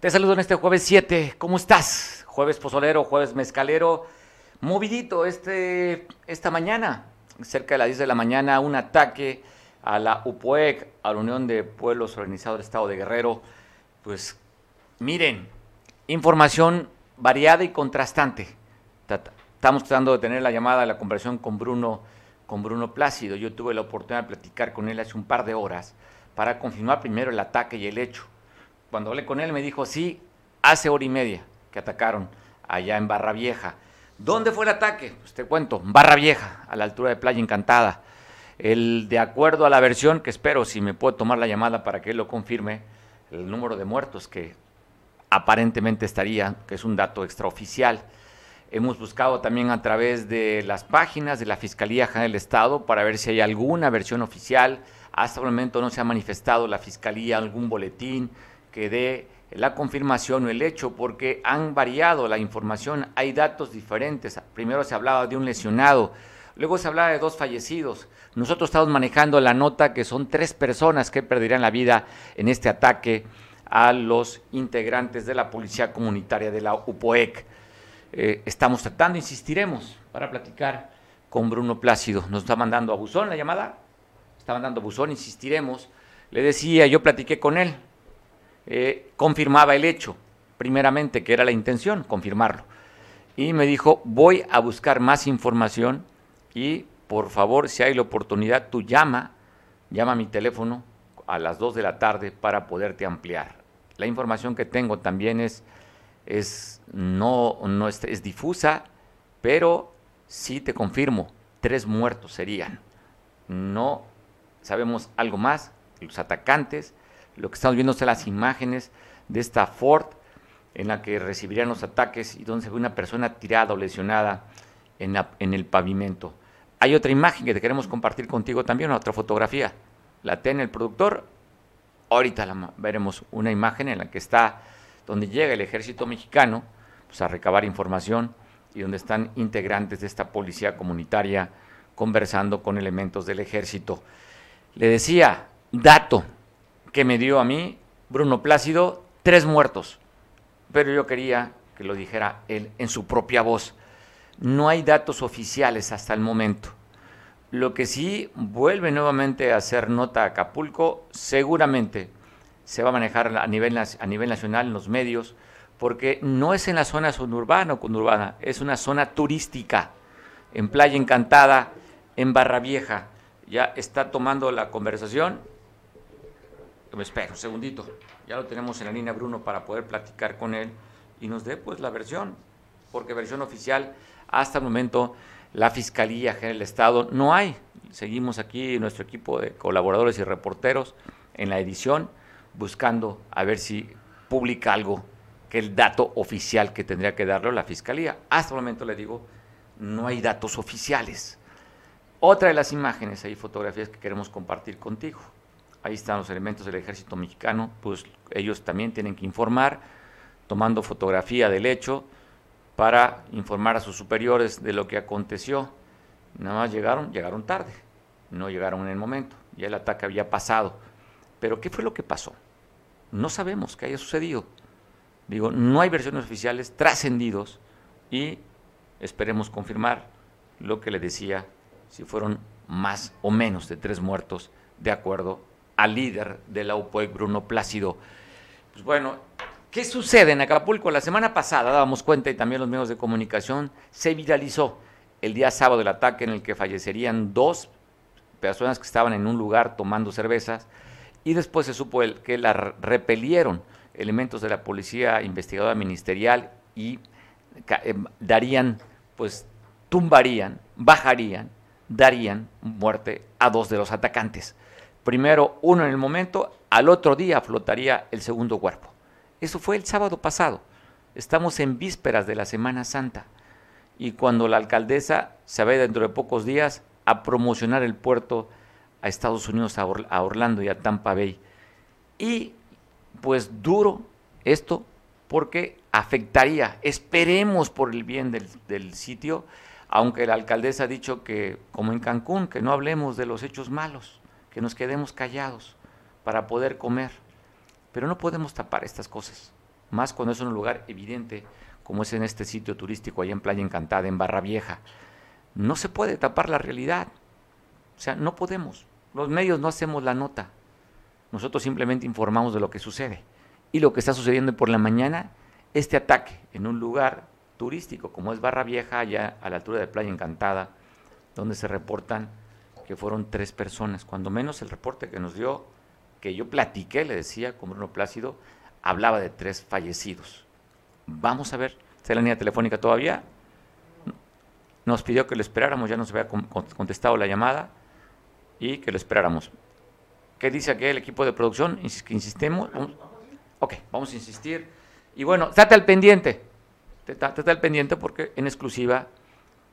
Te saludo en este jueves 7. ¿Cómo estás? Jueves pozolero, jueves mezcalero. Movidito este, esta mañana, cerca de las 10 de la mañana, un ataque a la UPOEC, a la Unión de Pueblos Organizados del Estado de Guerrero. Pues miren, información variada y contrastante. Estamos tratando de tener la llamada, la conversación con Bruno, con Bruno Plácido. Yo tuve la oportunidad de platicar con él hace un par de horas para confirmar primero el ataque y el hecho cuando hablé con él me dijo, sí, hace hora y media que atacaron allá en Barra Vieja. ¿Dónde fue el ataque? Pues te cuento, Barra Vieja, a la altura de Playa Encantada. El, de acuerdo a la versión, que espero si me puedo tomar la llamada para que él lo confirme, el número de muertos que aparentemente estaría, que es un dato extraoficial. Hemos buscado también a través de las páginas de la Fiscalía General del Estado para ver si hay alguna versión oficial. Hasta el momento no se ha manifestado la Fiscalía algún boletín, que dé la confirmación o el hecho, porque han variado la información, hay datos diferentes. Primero se hablaba de un lesionado, luego se hablaba de dos fallecidos. Nosotros estamos manejando la nota que son tres personas que perderán la vida en este ataque a los integrantes de la Policía Comunitaria de la UPOEC. Eh, estamos tratando, insistiremos, para platicar con Bruno Plácido. Nos está mandando a Buzón la llamada, está mandando a Buzón, insistiremos. Le decía, yo platiqué con él, eh, confirmaba el hecho, primeramente, que era la intención, confirmarlo. Y me dijo, voy a buscar más información y por favor, si hay la oportunidad, tú llama, llama a mi teléfono a las 2 de la tarde para poderte ampliar. La información que tengo también es, es no, no es, es difusa, pero sí te confirmo, tres muertos serían. No sabemos algo más, los atacantes, lo que estamos viendo son las imágenes de esta Ford en la que recibirían los ataques y donde se ve una persona tirada o lesionada en, en el pavimento. Hay otra imagen que te queremos compartir contigo también, otra fotografía. La tiene el productor. Ahorita la, veremos una imagen en la que está donde llega el ejército mexicano pues, a recabar información y donde están integrantes de esta policía comunitaria conversando con elementos del ejército. Le decía, dato, que me dio a mí Bruno Plácido, tres muertos. Pero yo quería que lo dijera él en su propia voz. No hay datos oficiales hasta el momento. Lo que sí vuelve nuevamente a hacer nota Acapulco, seguramente se va a manejar a nivel, a nivel nacional en los medios, porque no es en la zona suburbana o conurbana, es una zona turística, en Playa Encantada, en Barra Vieja. Ya está tomando la conversación me espero un segundito. Ya lo tenemos en la línea Bruno para poder platicar con él y nos dé pues la versión, porque versión oficial hasta el momento la Fiscalía General del Estado no hay. Seguimos aquí nuestro equipo de colaboradores y reporteros en la edición buscando a ver si publica algo que el dato oficial que tendría que darlo la Fiscalía. Hasta el momento le digo, no hay datos oficiales. Otra de las imágenes, hay fotografías que queremos compartir contigo ahí están los elementos del ejército mexicano, pues ellos también tienen que informar, tomando fotografía del hecho para informar a sus superiores de lo que aconteció. Nada más llegaron, llegaron tarde, no llegaron en el momento, ya el ataque había pasado. Pero ¿qué fue lo que pasó? No sabemos qué haya sucedido. Digo, no hay versiones oficiales trascendidos y esperemos confirmar lo que le decía, si fueron más o menos de tres muertos, de acuerdo al líder de la UPOEC, Bruno Plácido. Pues bueno, ¿qué sucede en Acapulco? La semana pasada, dábamos cuenta y también los medios de comunicación, se viralizó el día sábado el ataque en el que fallecerían dos personas que estaban en un lugar tomando cervezas y después se supo que la repelieron elementos de la policía investigadora ministerial y eh, darían, pues tumbarían, bajarían, darían muerte a dos de los atacantes primero uno en el momento, al otro día flotaría el segundo cuerpo. Eso fue el sábado pasado. Estamos en vísperas de la Semana Santa y cuando la alcaldesa se ve dentro de pocos días a promocionar el puerto a Estados Unidos, a, Orlando y a Tampa Bay. Y pues duro esto porque afectaría, esperemos por el bien del, del, sitio, aunque la alcaldesa ha dicho que, como en Cancún, que no hablemos de los hechos malos que nos quedemos callados para poder comer. Pero no podemos tapar estas cosas. más cuando es un lugar evidente, como es en este sitio turístico allá en Playa Encantada, en Barra Vieja. No se puede tapar la realidad. O sea, no podemos. Los medios no hacemos la nota. Nosotros simplemente informamos de lo que sucede. Y lo que está sucediendo por la mañana, este ataque en un lugar turístico como es Barra Vieja, allá a la altura de Playa Encantada, donde se reportan que fueron tres personas. Cuando menos el reporte que nos dio, que yo platiqué, le decía con Bruno Plácido, hablaba de tres fallecidos. Vamos a ver, ¿está la línea telefónica todavía? Nos pidió que lo esperáramos, ya nos había contestado la llamada y que lo esperáramos. ¿Qué dice aquí el equipo de producción? Que insistemos. Ok, vamos a insistir. Y bueno, estate al pendiente. Estate al pendiente porque en exclusiva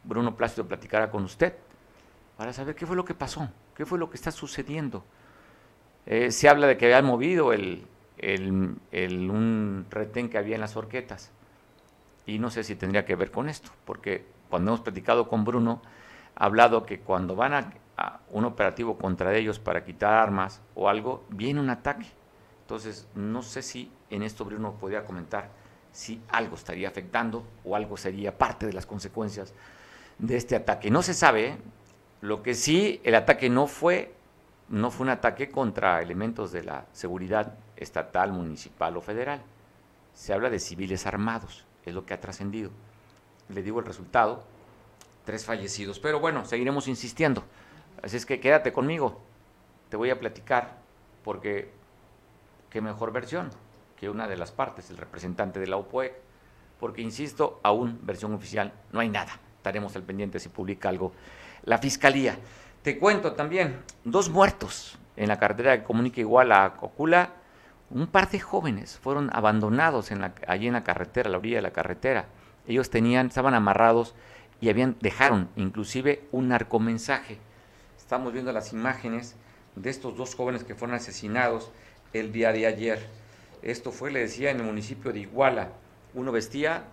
Bruno Plácido platicará con usted para saber qué fue lo que pasó, qué fue lo que está sucediendo. Eh, se habla de que habían movido un retén que había en las horquetas. Y no sé si tendría que ver con esto, porque cuando hemos platicado con Bruno, ha hablado que cuando van a, un operativo contra ellos para quitar armas o algo, viene un ataque. Entonces, no sé si en esto Bruno podría comentar si algo estaría afectando o algo sería parte de las consecuencias de este ataque. No se sabe. Lo que sí, el ataque no fue, no fue un ataque contra elementos de la seguridad estatal, municipal o federal. Se habla de civiles armados, es lo que ha trascendido. Le digo el resultado, tres fallecidos. Pero bueno, seguiremos insistiendo. Así es que quédate conmigo, te voy a platicar, porque qué mejor versión que una de las partes, el representante de la OPOE, porque insisto, aún versión oficial no hay nada. Estaremos al pendiente si publica algo la Fiscalía. Te cuento también, dos muertos en la carretera que comunica igual a Cocula un par de jóvenes fueron abandonados en la, allí en la carretera, a la orilla de la carretera. Ellos tenían, estaban amarrados y habían, dejaron inclusive un narcomensaje. Estamos viendo las imágenes de estos dos jóvenes que fueron asesinados el día de ayer. Esto fue, le decía, en el municipio de Iguala. Uno vestía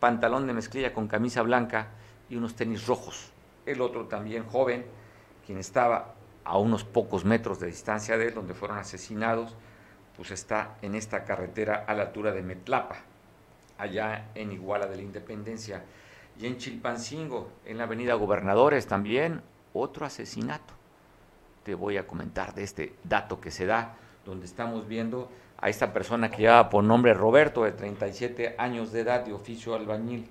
pantalón de mezclilla con camisa blanca y unos tenis rojos. El otro también joven, quien estaba a unos pocos metros de distancia de él, donde fueron asesinados, pues está en esta carretera a la altura de Metlapa, allá en Iguala de la Independencia. Y en Chilpancingo, en la avenida Gobernadores también, otro asesinato. Te voy a comentar de este dato que se da, donde estamos viendo a esta persona que lleva por nombre Roberto, de 37 años de edad, de oficio albañil.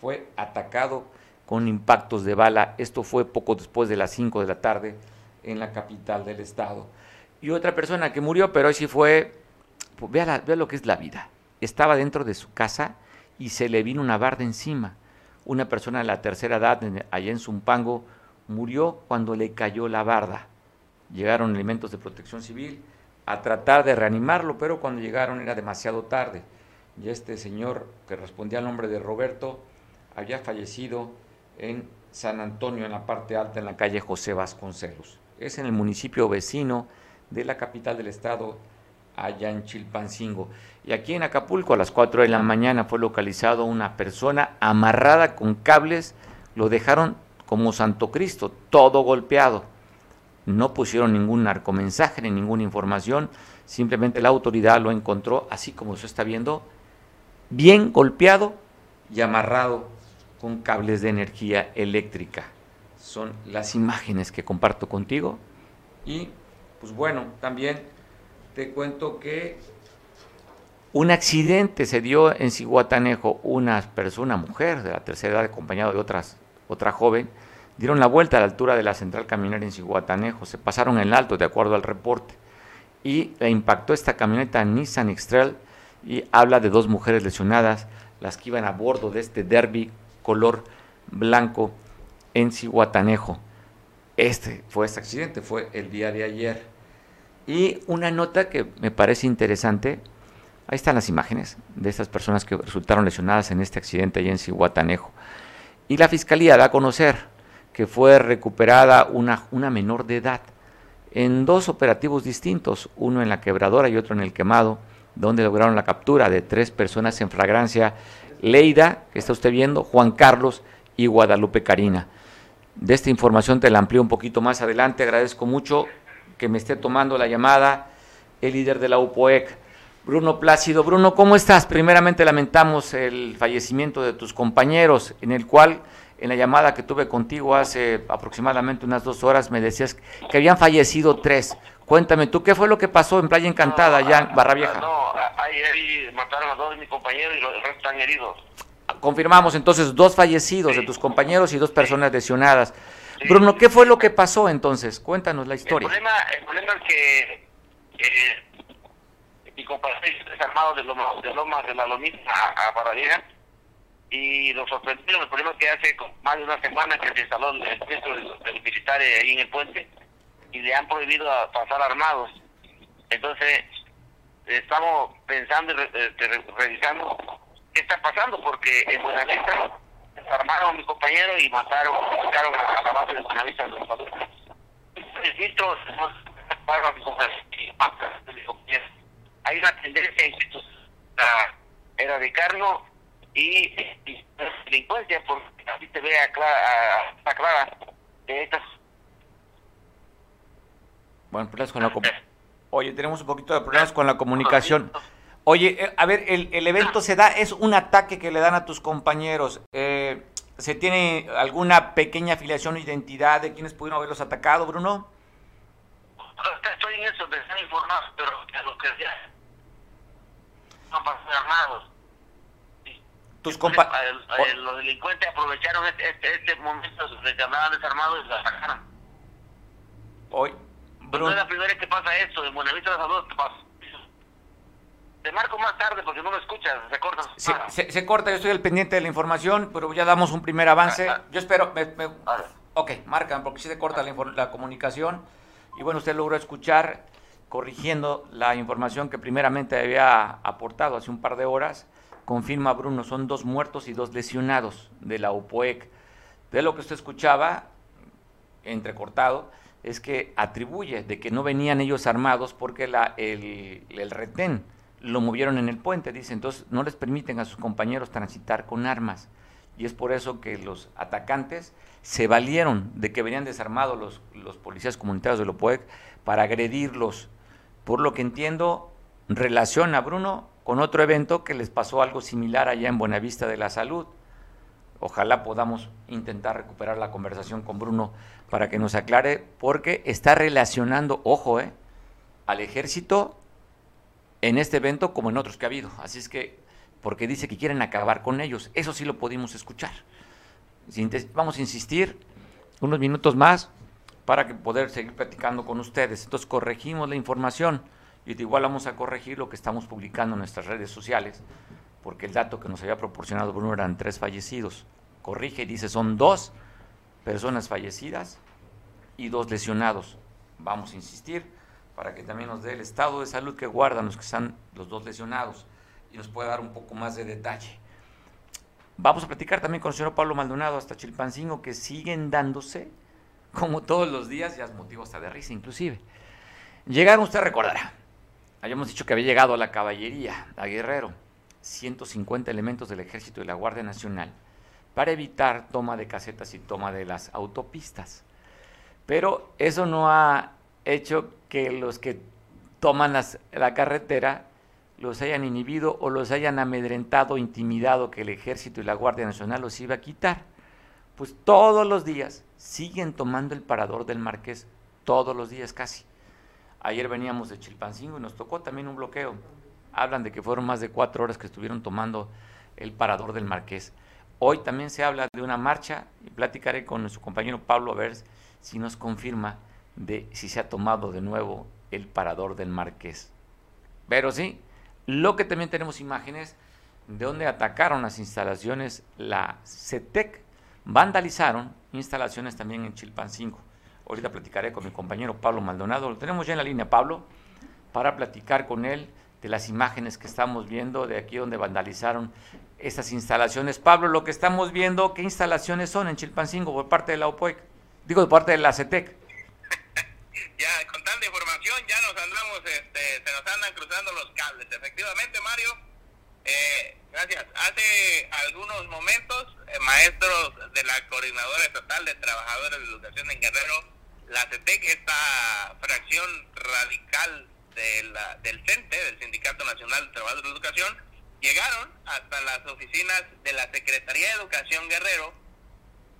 Fue atacado con impactos de bala. Esto fue poco después de las 5 de la tarde en la capital del estado y otra persona que murió, pero hoy sí fue, pues, vea, lo que es la vida. Estaba dentro de su casa y se le vino una barda encima. Una persona de la tercera edad, allá en Zumpango, murió cuando le cayó la barda. Llegaron elementos de protección civil a tratar de reanimarlo, pero cuando llegaron era demasiado tarde. Y este señor, que respondía al nombre de Roberto, había fallecido en San Antonio, en la parte alta, en la calle José Vasconcelos. Es en el municipio vecino de la capital del estado, allá en Chilpancingo. Y aquí en Acapulco, a las 4 de la mañana, fue localizado una persona amarrada con cables, lo dejaron como Santo Cristo, todo golpeado. No pusieron ningún narcomensaje ni ninguna información, simplemente la autoridad lo encontró, así como se está viendo, bien golpeado y amarrado con cables de energía eléctrica. Son las imágenes que comparto contigo y pues bueno, también te cuento que un accidente se dio en Cihuatanejo. Una persona, mujer de la tercera edad, acompañada de otras, otra joven, dieron la vuelta a la altura de la central camionera en Cihuatanejo. Se pasaron en alto, de acuerdo al reporte. Y le impactó esta camioneta Nissan X-Trail y habla de dos mujeres lesionadas, las que iban a bordo de este derby color blanco en Cihuatanejo. Este fue este accidente, fue el día de ayer. Y una nota que me parece interesante, ahí están las imágenes de estas personas que resultaron lesionadas en este accidente allí en Cihuatanejo. Y la fiscalía da a conocer que fue recuperada una, una menor de edad en dos operativos distintos, uno en la quebradora y otro en el quemado, donde lograron la captura de tres personas en flagrancia, Leida, que está usted viendo, Juan Carlos y Guadalupe Karina. De esta información te la amplío un poquito más adelante, agradezco mucho que me esté tomando la llamada el líder de la UPOEC. Bruno Plácido. Bruno, ¿cómo estás? Primeramente lamentamos el fallecimiento de tus compañeros, en el cual en la llamada que tuve contigo hace aproximadamente unas dos horas me decías que habían fallecido tres. Cuéntame, ¿tú qué fue lo que pasó en Playa Encantada, allá en Barra Vieja? No, ahí, mataron a dos de mis compañeros y los restos están heridos. Confirmamos entonces dos fallecidos de tus compañeros y dos personas lesionadas. Bruno, ¿qué fue lo que pasó entonces? Cuéntanos la historia. El problema, el problema es que, mi compañero es desarmado de Lomas de, Lomas de la Lomita a, a Barra Vieja y lo sorprendieron. El problema es que hace más de una semana que se instaló el centro del, militar ahí en el puente y le han prohibido pasar armados. Entonces, estamos pensando y este, revisando qué está pasando, porque en Buenavista desarmaron a mi compañero y mataron, mataron a, la base de Buenavista. Los registros a mi compañero Hay una tendencia a erradicarlo y, y delincuencia, porque así te ve a clara, a, clara de estas. Bueno, problemas con la Oye, tenemos un poquito de problemas con la comunicación. Oye, eh, a ver, el, el evento se da, es un ataque que le dan a tus compañeros. Eh, ¿Se tiene alguna pequeña afiliación o identidad de quienes pudieron haberlos atacado, Bruno? Estoy en eso, de estar informado, pero a lo que ya no pasan armados tus compa los delincuentes aprovecharon este, este, este momento de que andaban desarmados y la sacaron. Hoy, Bruno. No es la primera vez que pasa esto, en Buenavista de Salud te pasa. Te marco más tarde porque no me escuchas, se corta. Se, se, corta, yo estoy al pendiente de la información, pero ya damos un primer avance. Ah, ah. yo espero. Me, me, ok, marcan, porque si se corta la, la comunicación. Y bueno, usted logró escuchar, corrigiendo la información que primeramente había aportado hace un par de horas confirma Bruno, son dos muertos y dos lesionados de la UPOEC. De lo que usted escuchaba, entrecortado, es que atribuye de que no venían ellos armados porque la, el, el retén lo movieron en el puente, dice, entonces no les permiten a sus compañeros transitar con armas. Y es por eso que los atacantes se valieron de que venían desarmados los, los policías comunitarios de la UPOEC para agredirlos. Por lo que entiendo, relaciona Bruno con otro evento que les pasó algo similar allá en Buenavista de la Salud. Ojalá podamos intentar recuperar la conversación con Bruno para que nos aclare, porque está relacionando, ojo, eh, al ejército en este evento como en otros que ha habido. Así es que, porque dice que quieren acabar con ellos. Eso sí lo pudimos escuchar. Vamos a insistir unos minutos más para que poder seguir platicando con ustedes. Entonces corregimos la información y igual vamos a corregir lo que estamos publicando en nuestras redes sociales, porque el dato que nos había proporcionado Bruno eran tres fallecidos. Corrige y dice son dos personas fallecidas y dos lesionados. Vamos a insistir para que también nos dé el estado de salud que guardan los que están los dos lesionados y nos pueda dar un poco más de detalle. Vamos a platicar también con el señor Pablo Maldonado hasta Chilpancingo, que siguen dándose, como todos los días, ya es motivo hasta de risa inclusive. Llegaron, usted recordará, Habíamos dicho que había llegado a la caballería, a Guerrero, 150 elementos del Ejército y la Guardia Nacional para evitar toma de casetas y toma de las autopistas. Pero eso no ha hecho que los que toman la carretera los hayan inhibido o los hayan amedrentado, intimidado que el ejército y la Guardia Nacional los iba a quitar. Pues todos los días siguen tomando el parador del Marqués, todos los días casi. Ayer veníamos de Chilpancingo y nos tocó también un bloqueo. Hablan de que fueron más de cuatro horas que estuvieron tomando el parador del Marqués. Hoy también se habla de una marcha y platicaré con nuestro compañero Pablo a ver si nos confirma de si se ha tomado de nuevo el parador del Marqués. Pero sí, lo que también tenemos imágenes de donde atacaron las instalaciones, la CETEC, vandalizaron instalaciones también en Chilpancingo. Ahorita platicaré con mi compañero Pablo Maldonado. Lo tenemos ya en la línea, Pablo, para platicar con él de las imágenes que estamos viendo de aquí donde vandalizaron estas instalaciones. Pablo, lo que estamos viendo, ¿qué instalaciones son en Chilpancingo por parte de la OPOEC? Digo, por parte de la CETEC. ya, con tanta información, ya nos andamos, este, se nos andan cruzando los cables. Efectivamente, Mario, eh, gracias. Hace algunos momentos, eh, maestros de la Coordinadora Estatal de Trabajadores de Educación en Guerrero la CETEC, esta fracción radical de la, del CENTE, del Sindicato Nacional de Trabajadores de Educación, llegaron hasta las oficinas de la Secretaría de Educación Guerrero,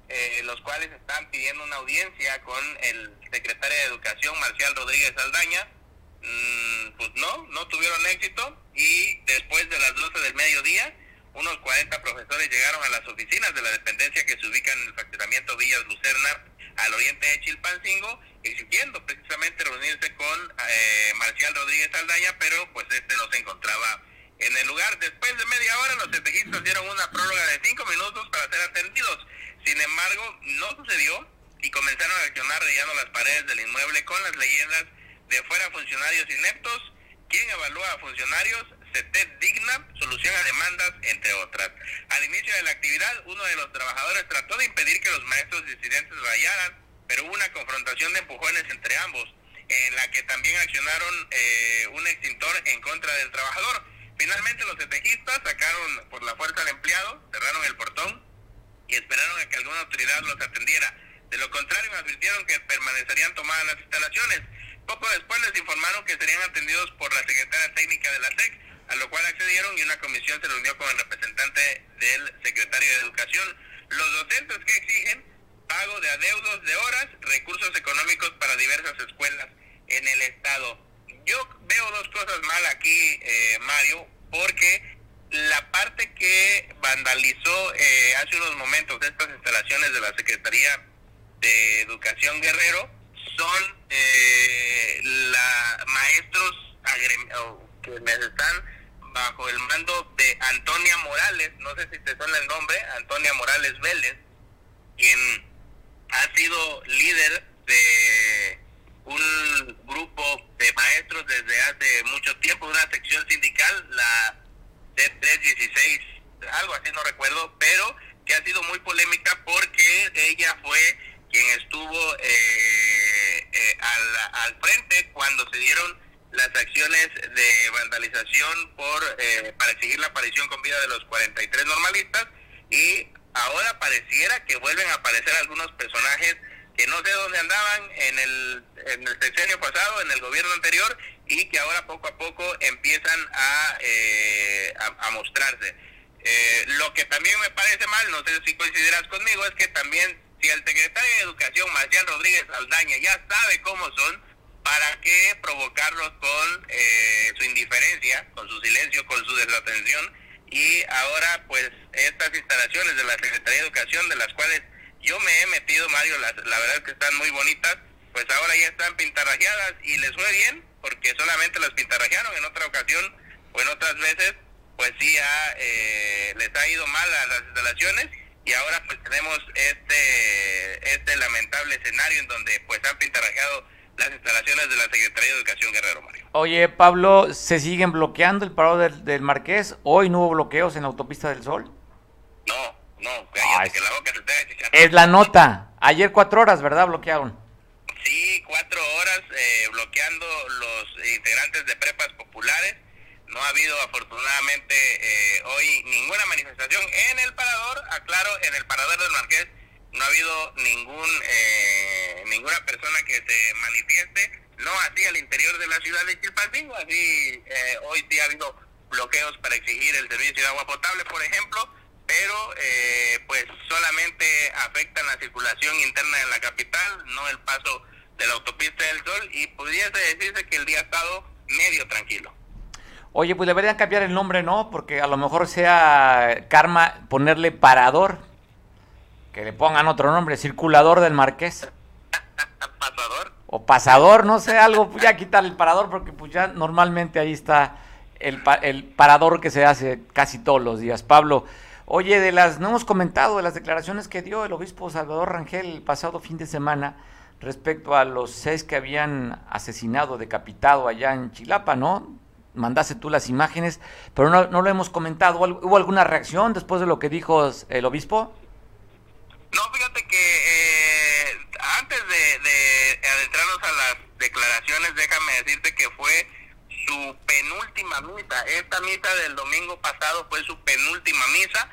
eh, los cuales están pidiendo una audiencia con el secretario de Educación, Marcial Rodríguez Aldaña. Mm, pues no, no tuvieron éxito y después de las 12 del mediodía, unos 40 profesores llegaron a las oficinas de la dependencia que se ubican en el fraccionamiento Villas Lucerna al oriente de Chilpancingo, exigiendo precisamente reunirse con eh, Marcial Rodríguez Aldaña, pero pues este no se encontraba en el lugar. Después de media hora los espejistas dieron una prórroga de cinco minutos para ser atendidos. Sin embargo, no sucedió y comenzaron a accionar relleno las paredes del inmueble con las leyendas de fuera funcionarios ineptos, quien evalúa a funcionarios, CETED digna, solución a demandas, entre otras. Al inicio de la actividad, uno de los trabajadores trató de impedir que los maestros disidentes vayaran, pero hubo una confrontación de empujones entre ambos, en la que también accionaron eh, un extintor en contra del trabajador. Finalmente los espejistas sacaron por la fuerza al empleado, cerraron el portón y esperaron a que alguna autoridad los atendiera. De lo contrario, advirtieron que permanecerían tomadas las instalaciones. Poco después les informaron que serían atendidos por la secretaria técnica de la SEC, a lo cual accedieron y una comisión se reunió con el representante del secretario de Educación. Los docentes que exigen pago de adeudos de horas, recursos económicos para diversas escuelas en el Estado. Yo veo dos cosas mal aquí, eh, Mario, porque la parte que vandalizó eh, hace unos momentos estas instalaciones de la Secretaría de Educación Guerrero son eh, la maestros que están bajo el mando de Antonia Morales, no sé si te suena el nombre, Antonia Morales Vélez, quien ha sido líder de un grupo de maestros desde hace mucho tiempo, una sección sindical, la D316, algo así no recuerdo, pero que ha sido muy polémica porque ella fue quien estuvo eh, eh, al, al frente cuando se dieron las acciones de vandalización por eh, para exigir la aparición con vida de los 43 normalistas y ahora pareciera que vuelven a aparecer algunos personajes que no sé dónde andaban en el, en el sexenio pasado, en el gobierno anterior, y que ahora poco a poco empiezan a, eh, a, mostrarse. Eh, lo que también me parece mal, no sé si coincidirás conmigo, es que también si el secretario de Educación, Marcial Rodríguez Aldaña, ya sabe cómo son, ¿para qué provocarlos con eh, su indiferencia, con su silencio, con su desatención? Y ahora, pues, estas instalaciones de la Secretaría de Educación, de las cuales yo me he metido, Mario, la, la verdad es que están muy bonitas, pues ahora ya están pintarrajeadas y les fue bien, porque solamente las pintarrajearon en otra ocasión o en otras veces, pues sí ya eh, les ha ido mal a las instalaciones y ahora pues tenemos este este lamentable escenario en donde pues han pintarrajeado las instalaciones de la Secretaría de Educación Guerrero Mario. Oye Pablo, ¿se siguen bloqueando el paro del, del Marqués? ¿Hoy no hubo bloqueos en la autopista del Sol? No, no, cállate, que la boca se te Es la nota. Ayer cuatro horas, ¿verdad? Bloquearon. Sí, cuatro horas eh, bloqueando los integrantes de prepas populares. No ha habido afortunadamente eh, hoy ninguna manifestación en el parador. Aclaro, en el parador del Marqués no ha habido ningún eh, ninguna persona que se manifieste. No así al interior de la ciudad de Chilpancingo. Así hoy sí ha habido bloqueos para exigir el servicio de agua potable, por ejemplo pero eh, pues solamente afectan la circulación interna en la capital, no el paso de la autopista del Sol y pudiese decirse que el día ha estado medio tranquilo. Oye, pues deberían cambiar el nombre, ¿no? Porque a lo mejor sea karma ponerle parador, que le pongan otro nombre, circulador del Marqués. pasador. O pasador, no sé, algo, pues ya quitar el parador porque pues ya normalmente ahí está el, el parador que se hace casi todos los días. Pablo, Oye, de las, no hemos comentado de las declaraciones que dio el obispo Salvador Rangel el pasado fin de semana respecto a los seis que habían asesinado, decapitado allá en Chilapa, ¿no? Mandaste tú las imágenes, pero no, no lo hemos comentado. ¿Hubo alguna reacción después de lo que dijo el obispo? No, fíjate que eh, antes de, de adentrarnos a las declaraciones, déjame decirte que fue su penúltima misa. Esta misa del domingo pasado fue su penúltima misa.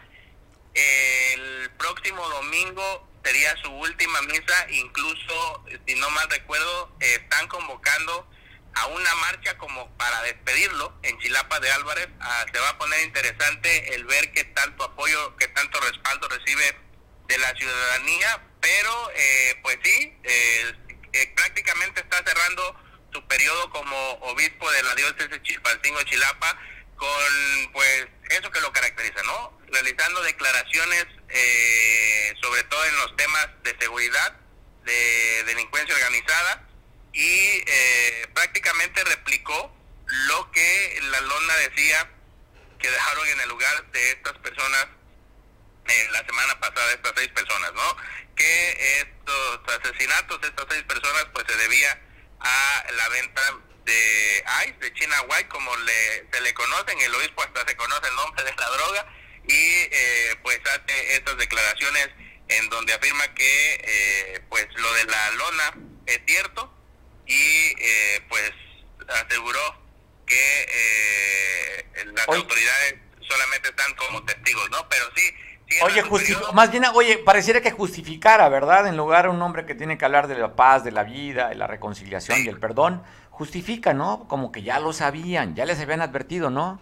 El próximo domingo sería su última misa. Incluso, si no mal recuerdo, están convocando a una marcha como para despedirlo en Chilapa de Álvarez. Ah, se va a poner interesante el ver qué tanto apoyo, qué tanto respaldo recibe de la ciudadanía, pero eh, pues sí, eh, eh, prácticamente está cerrando su periodo como obispo de la diócesis Chilpancingo Chilapa con pues eso que lo caracteriza, ¿no? Realizando declaraciones sobre todo en los temas de seguridad, de delincuencia organizada y prácticamente replicó lo que la lona decía que dejaron en el lugar de estas personas la semana pasada estas seis personas, ¿no? Que estos asesinatos de estas seis personas pues se debía a la venta de ICE, de China White, como le, se le conocen, el obispo hasta se conoce el nombre de la droga, y eh, pues hace estas declaraciones en donde afirma que eh, pues lo de la lona es cierto y eh, pues aseguró que las autoridades solamente están como testigos, ¿no? Pero sí, Oye, más bien, oye, pareciera que justificara, ¿verdad? En lugar de un hombre que tiene que hablar de la paz, de la vida, de la reconciliación y el perdón, justifica, ¿no? Como que ya lo sabían, ya les habían advertido, ¿no?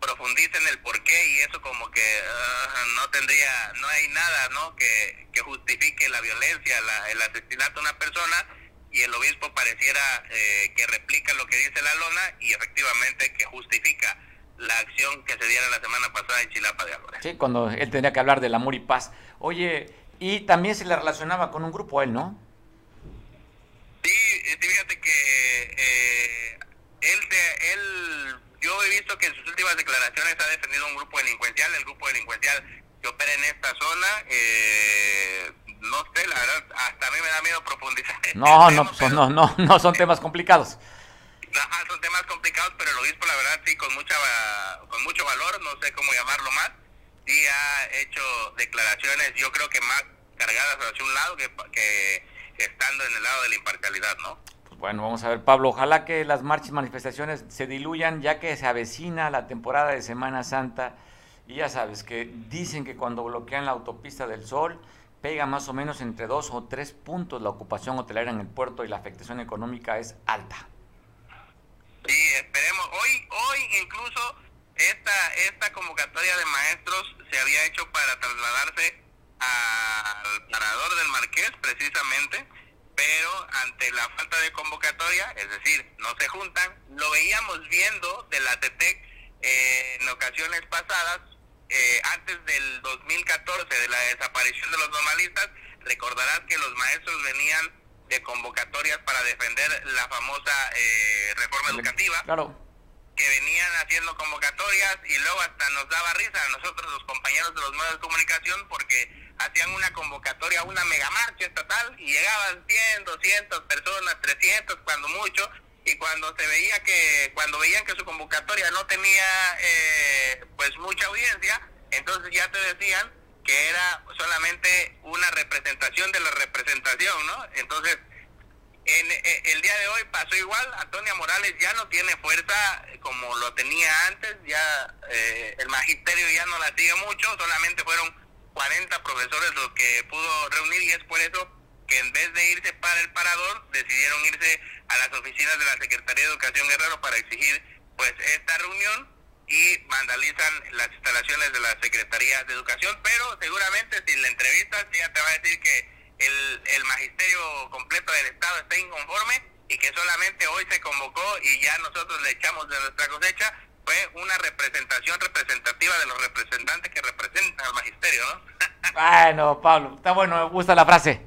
Profundiza en el porqué y eso como que ah, no tendría, no hay nada, ¿no? Que, que justifique la violencia, el asesinato de una persona y el obispo pareciera eh, que replica lo que dice la lona y efectivamente que justifica la acción que se diera la semana pasada en Chilapa de Álvarez. Sí, cuando él tenía que hablar del amor y paz. Oye, y también se le relacionaba con un grupo a él, ¿no? Sí, este, fíjate que eh, él, él, yo he visto que en sus últimas declaraciones ha defendido un grupo delincuencial, el grupo delincuencial que opera en esta zona. Eh, no sé, la verdad, hasta a mí me da miedo profundizar. No, no, no, no, no son temas complicados son temas complicados, pero el obispo, la verdad, sí, con, mucha, con mucho valor, no sé cómo llamarlo más, sí ha hecho declaraciones, yo creo que más cargadas hacia un lado que, que estando en el lado de la imparcialidad, ¿no? Pues bueno, vamos a ver, Pablo, ojalá que las marchas y manifestaciones se diluyan, ya que se avecina la temporada de Semana Santa, y ya sabes que dicen que cuando bloquean la autopista del Sol, pega más o menos entre dos o tres puntos la ocupación hotelera en el puerto y la afectación económica es alta. Sí, esperemos. Hoy, hoy incluso esta, esta convocatoria de maestros se había hecho para trasladarse al parador del Marqués, precisamente, pero ante la falta de convocatoria, es decir, no se juntan, lo veíamos viendo de la TETEC eh, en ocasiones pasadas, eh, antes del 2014, de la desaparición de los normalistas, recordarás que los maestros venían de convocatorias para defender la famosa eh, reforma educativa. Claro. Que venían haciendo convocatorias y luego hasta nos daba risa a nosotros, los compañeros de los medios de comunicación, porque hacían una convocatoria, una megamarcha estatal y llegaban 100, 200 personas, 300 cuando mucho, y cuando se veía que, cuando veían que su convocatoria no tenía eh, pues mucha audiencia, entonces ya te decían que era solamente una representación de la representación, ¿no? Entonces, en, eh, el día de hoy pasó igual, Antonia Morales ya no tiene fuerza como lo tenía antes, ya eh, el magisterio ya no la sigue mucho, solamente fueron 40 profesores los que pudo reunir y es por eso que en vez de irse para el parador, decidieron irse a las oficinas de la Secretaría de Educación Guerrero para exigir pues esta reunión y vandalizan las instalaciones de la Secretaría de Educación, pero seguramente si la entrevistas ya te va a decir que el, el magisterio completo del Estado está inconforme y que solamente hoy se convocó y ya nosotros le echamos de nuestra cosecha, fue una representación representativa de los representantes que representan al magisterio, ¿no? bueno, Pablo, está bueno, me gusta la frase.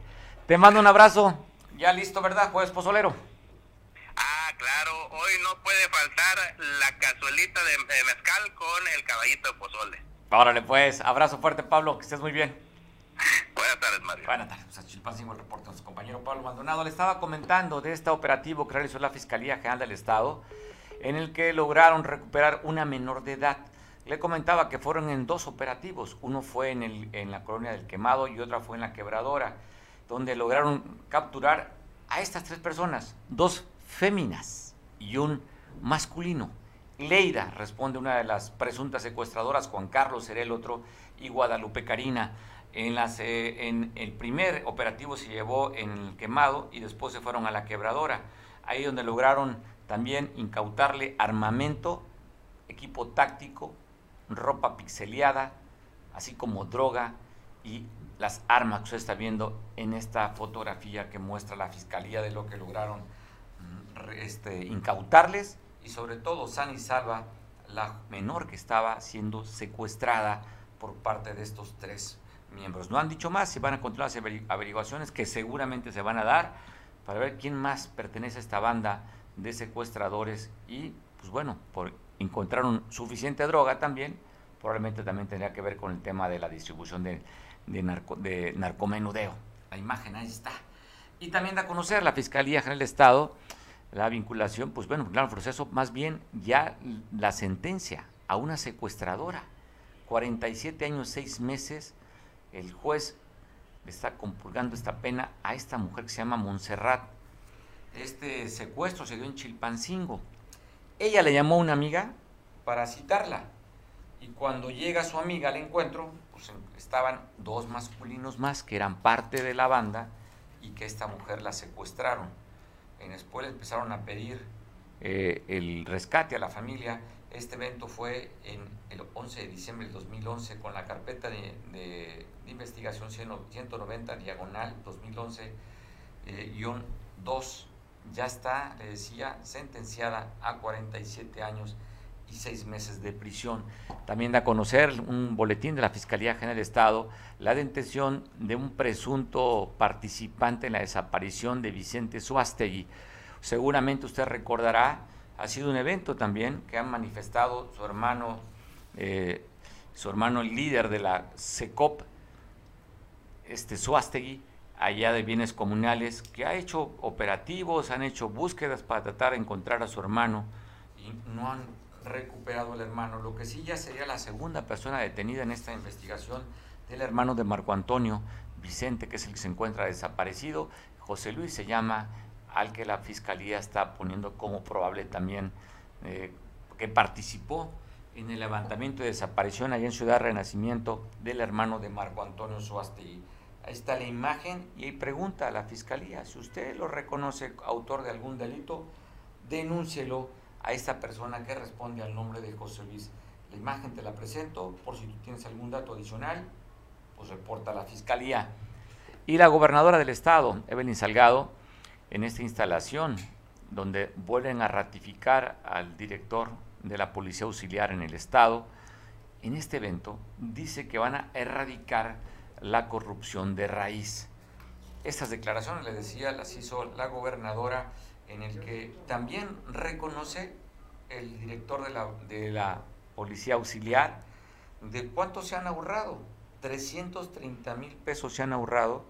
Te mando un abrazo. Ya listo, ¿verdad? Jueves Pozolero. Claro, hoy no puede faltar la cazuelita de, mezcal con el caballito de pozole. Órale, pues, abrazo fuerte, Pablo, que estés muy bien. Buenas tardes, Mario. Buenas tardes. Pues Chilpancingo el reporte nuestro compañero Pablo Maldonado. Le estaba comentando de este operativo que realizó la Fiscalía General del Estado, en el que lograron recuperar una menor de edad. Le comentaba que fueron en dos operativos. Uno fue en, el, en la colonia del Quemado y otra fue en la Quebradora, donde lograron capturar a estas tres personas, dos féminas y un masculino. Leida responde una de las presuntas secuestradoras, Juan Carlos será el otro, y Guadalupe Karina. En, las, eh, en el primer operativo se llevó en el quemado y después se fueron a la quebradora, ahí donde lograron también incautarle armamento, equipo táctico, ropa pixeleada, así como droga y las armas que usted está viendo en esta fotografía que muestra la fiscalía de lo que lograron este, incautarles y sobre todo San y salva la menor que estaba siendo secuestrada por parte de estos tres miembros. No han dicho más, se van a continuar las averiguaciones que seguramente se van a dar para ver quién más pertenece a esta banda de secuestradores y, pues bueno, por, encontraron suficiente droga también, probablemente también tendría que ver con el tema de la distribución de, de, narco, de narcomenudeo. La imagen ahí está. Y también da a conocer la Fiscalía General de Estado la vinculación, pues bueno, claro, proceso, más bien ya la sentencia a una secuestradora. 47 años, 6 meses, el juez está compulgando esta pena a esta mujer que se llama Montserrat. Este secuestro se dio en Chilpancingo. Ella le llamó a una amiga para citarla. Y cuando llega su amiga al encuentro, pues estaban dos masculinos más que eran parte de la banda y que esta mujer la secuestraron. En después le empezaron a pedir eh, el rescate a la familia. Este evento fue en el 11 de diciembre del 2011 con la carpeta de, investigación 190 diagonal 2011 eh, 2. Ya está, le decía, sentenciada a 47 años y seis meses de prisión. También da a conocer un boletín de la Fiscalía General de Estado la detención de un presunto participante en la desaparición de Vicente Suástegui. Seguramente usted recordará, ha sido un evento también que han manifestado su hermano, eh, su hermano el líder de la SECOP, este Suástegui, allá de bienes comunales, que ha hecho operativos, han hecho búsquedas para tratar de encontrar a su hermano y no han recuperado el hermano. Lo que sí ya sería la segunda persona detenida en esta investigación del hermano de Marco Antonio, Vicente, que es el que se encuentra desaparecido. José Luis se llama, al que la fiscalía está poniendo como probable también eh, que participó en el levantamiento de desaparición allá en Ciudad Renacimiento del hermano de Marco Antonio Suástegui. Ahí está la imagen y pregunta a la fiscalía, si usted lo reconoce autor de algún delito, denúncielo a esta persona que responde al nombre de José Luis. La imagen te la presento por si tú tienes algún dato adicional, pues reporta a la Fiscalía. Y la gobernadora del estado, Evelyn Salgado, en esta instalación donde vuelven a ratificar al director de la Policía Auxiliar en el estado, en este evento dice que van a erradicar la corrupción de raíz. Estas declaraciones, le decía, las hizo la gobernadora en el que también reconoce el director de la, de la Policía Auxiliar de cuánto se han ahorrado. 330 mil pesos se han ahorrado,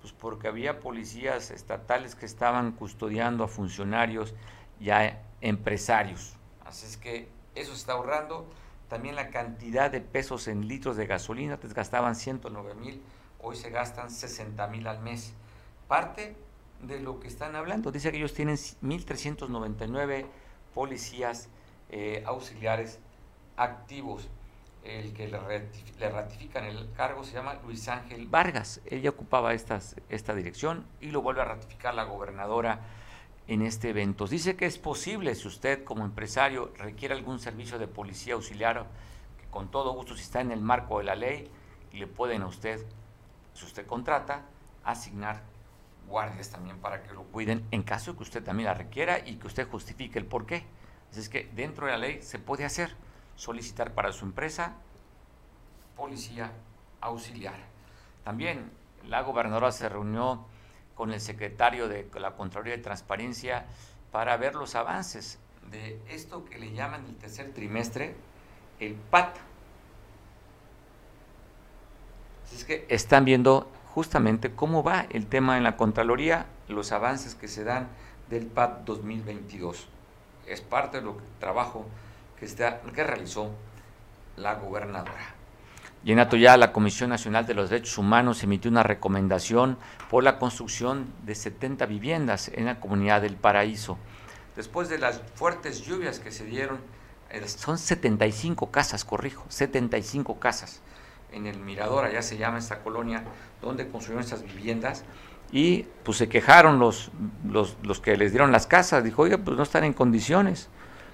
pues porque había policías estatales que estaban custodiando a funcionarios y a empresarios. Así es que eso se está ahorrando. También la cantidad de pesos en litros de gasolina, antes gastaban 109 mil, hoy se gastan 60 mil al mes. Parte de lo que están hablando. Dice que ellos tienen 1.399 policías eh, auxiliares activos. El que le, ratifican el cargo se llama Luis Ángel Vargas. Ella ocupaba estas, esta dirección y lo vuelve a ratificar la gobernadora en este evento. Dice que es posible, si usted como empresario requiere algún servicio de policía auxiliar, que con todo gusto, si está en el marco de la ley, le pueden a usted, si usted contrata, asignar guardias también para que lo cuiden en caso que usted también la requiera y que usted justifique el por qué. Así es que dentro de la ley se puede hacer, solicitar para su empresa policía auxiliar. También la gobernadora se reunió con el secretario de la Contraloría de Transparencia para ver los avances de esto que le llaman el tercer trimestre, el PAT. Así es que están viendo justamente cómo va el tema en la Contraloría, los avances que se dan del PAD 2022. Es parte del trabajo que, está, que realizó la gobernadora. Y en ya la Comisión Nacional de los Derechos Humanos emitió una recomendación por la construcción de 70 viviendas en la comunidad del Paraíso. Después de las fuertes lluvias que se dieron, eh, son 75 casas, corrijo, 75 casas en el Mirador, allá se llama esta colonia, donde construyeron estas viviendas, y pues se quejaron los, los, los que les dieron las casas, dijo, oiga, pues no están en condiciones.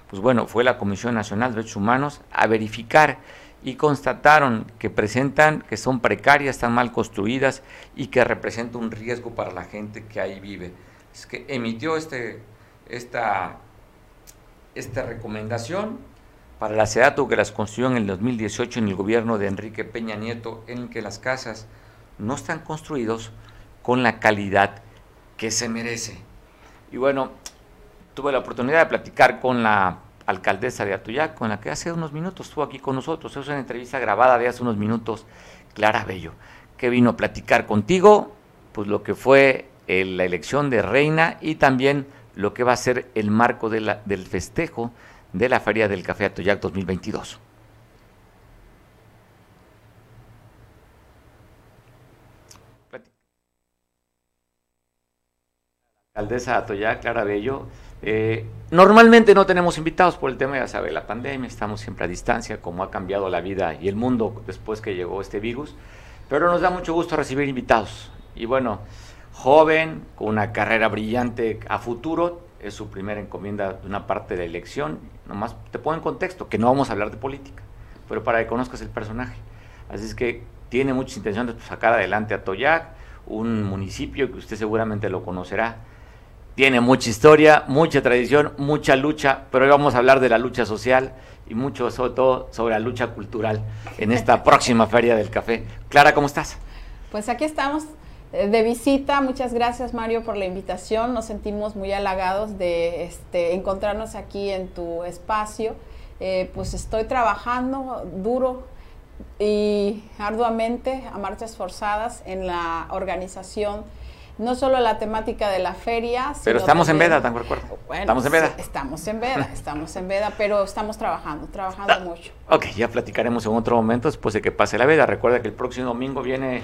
Pues bueno, fue la Comisión Nacional de Derechos Humanos a verificar y constataron que presentan, que son precarias, están mal construidas y que representan un riesgo para la gente que ahí vive. Es que emitió este, esta, esta recomendación para la SEDATO que las construyó en el 2018 en el gobierno de Enrique Peña Nieto, en que las casas no están construidos con la calidad que se merece. Y bueno, tuve la oportunidad de platicar con la alcaldesa de Atuyac, con la que hace unos minutos estuvo aquí con nosotros. Es una entrevista grabada de hace unos minutos, Clara Bello, que vino a platicar contigo, pues lo que fue eh, la elección de reina y también lo que va a ser el marco del festejo de la Feria del Café Atoyac 2022. Alcaldesa Atoyac, Clara Bello. Eh, normalmente no tenemos invitados por el tema, ya sabe, la pandemia, estamos siempre a distancia, como ha cambiado la vida y el mundo después que llegó este virus, pero nos da mucho gusto recibir invitados. Y bueno, joven, con una carrera brillante a futuro, es su primera encomienda de una parte de elección. Nomás te pongo en contexto, que no vamos a hablar de política, pero para que conozcas el personaje. Así es que tiene muchas intenciones de sacar adelante a Toyac, un municipio que usted seguramente lo conocerá. Tiene mucha historia, mucha tradición, mucha lucha, pero hoy vamos a hablar de la lucha social y mucho sobre todo sobre la lucha cultural en esta próxima Feria del Café. Clara, ¿cómo estás? Pues aquí estamos de visita. Muchas gracias Mario por la invitación. Nos sentimos muy halagados de este, encontrarnos aquí en tu espacio. Eh, pues estoy trabajando duro y arduamente a marchas forzadas en la organización no solo la temática de la feria. Pero estamos en veda, tan recuerdo. estamos en veda. Estamos en veda, estamos en veda, pero estamos trabajando, trabajando ah, mucho. Ok, ya platicaremos en otro momento después de que pase la veda. Recuerda que el próximo domingo viene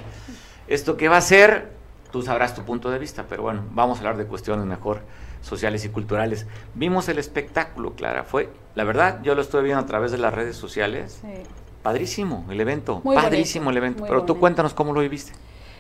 esto que va a ser, tú sabrás tu punto de vista, pero bueno, vamos a hablar de cuestiones mejor sociales y culturales. Vimos el espectáculo, Clara, fue, la verdad, yo lo estoy viendo a través de las redes sociales. Sí. Padrísimo el evento, padrísimo el evento, pero tú cuéntanos cómo lo viviste.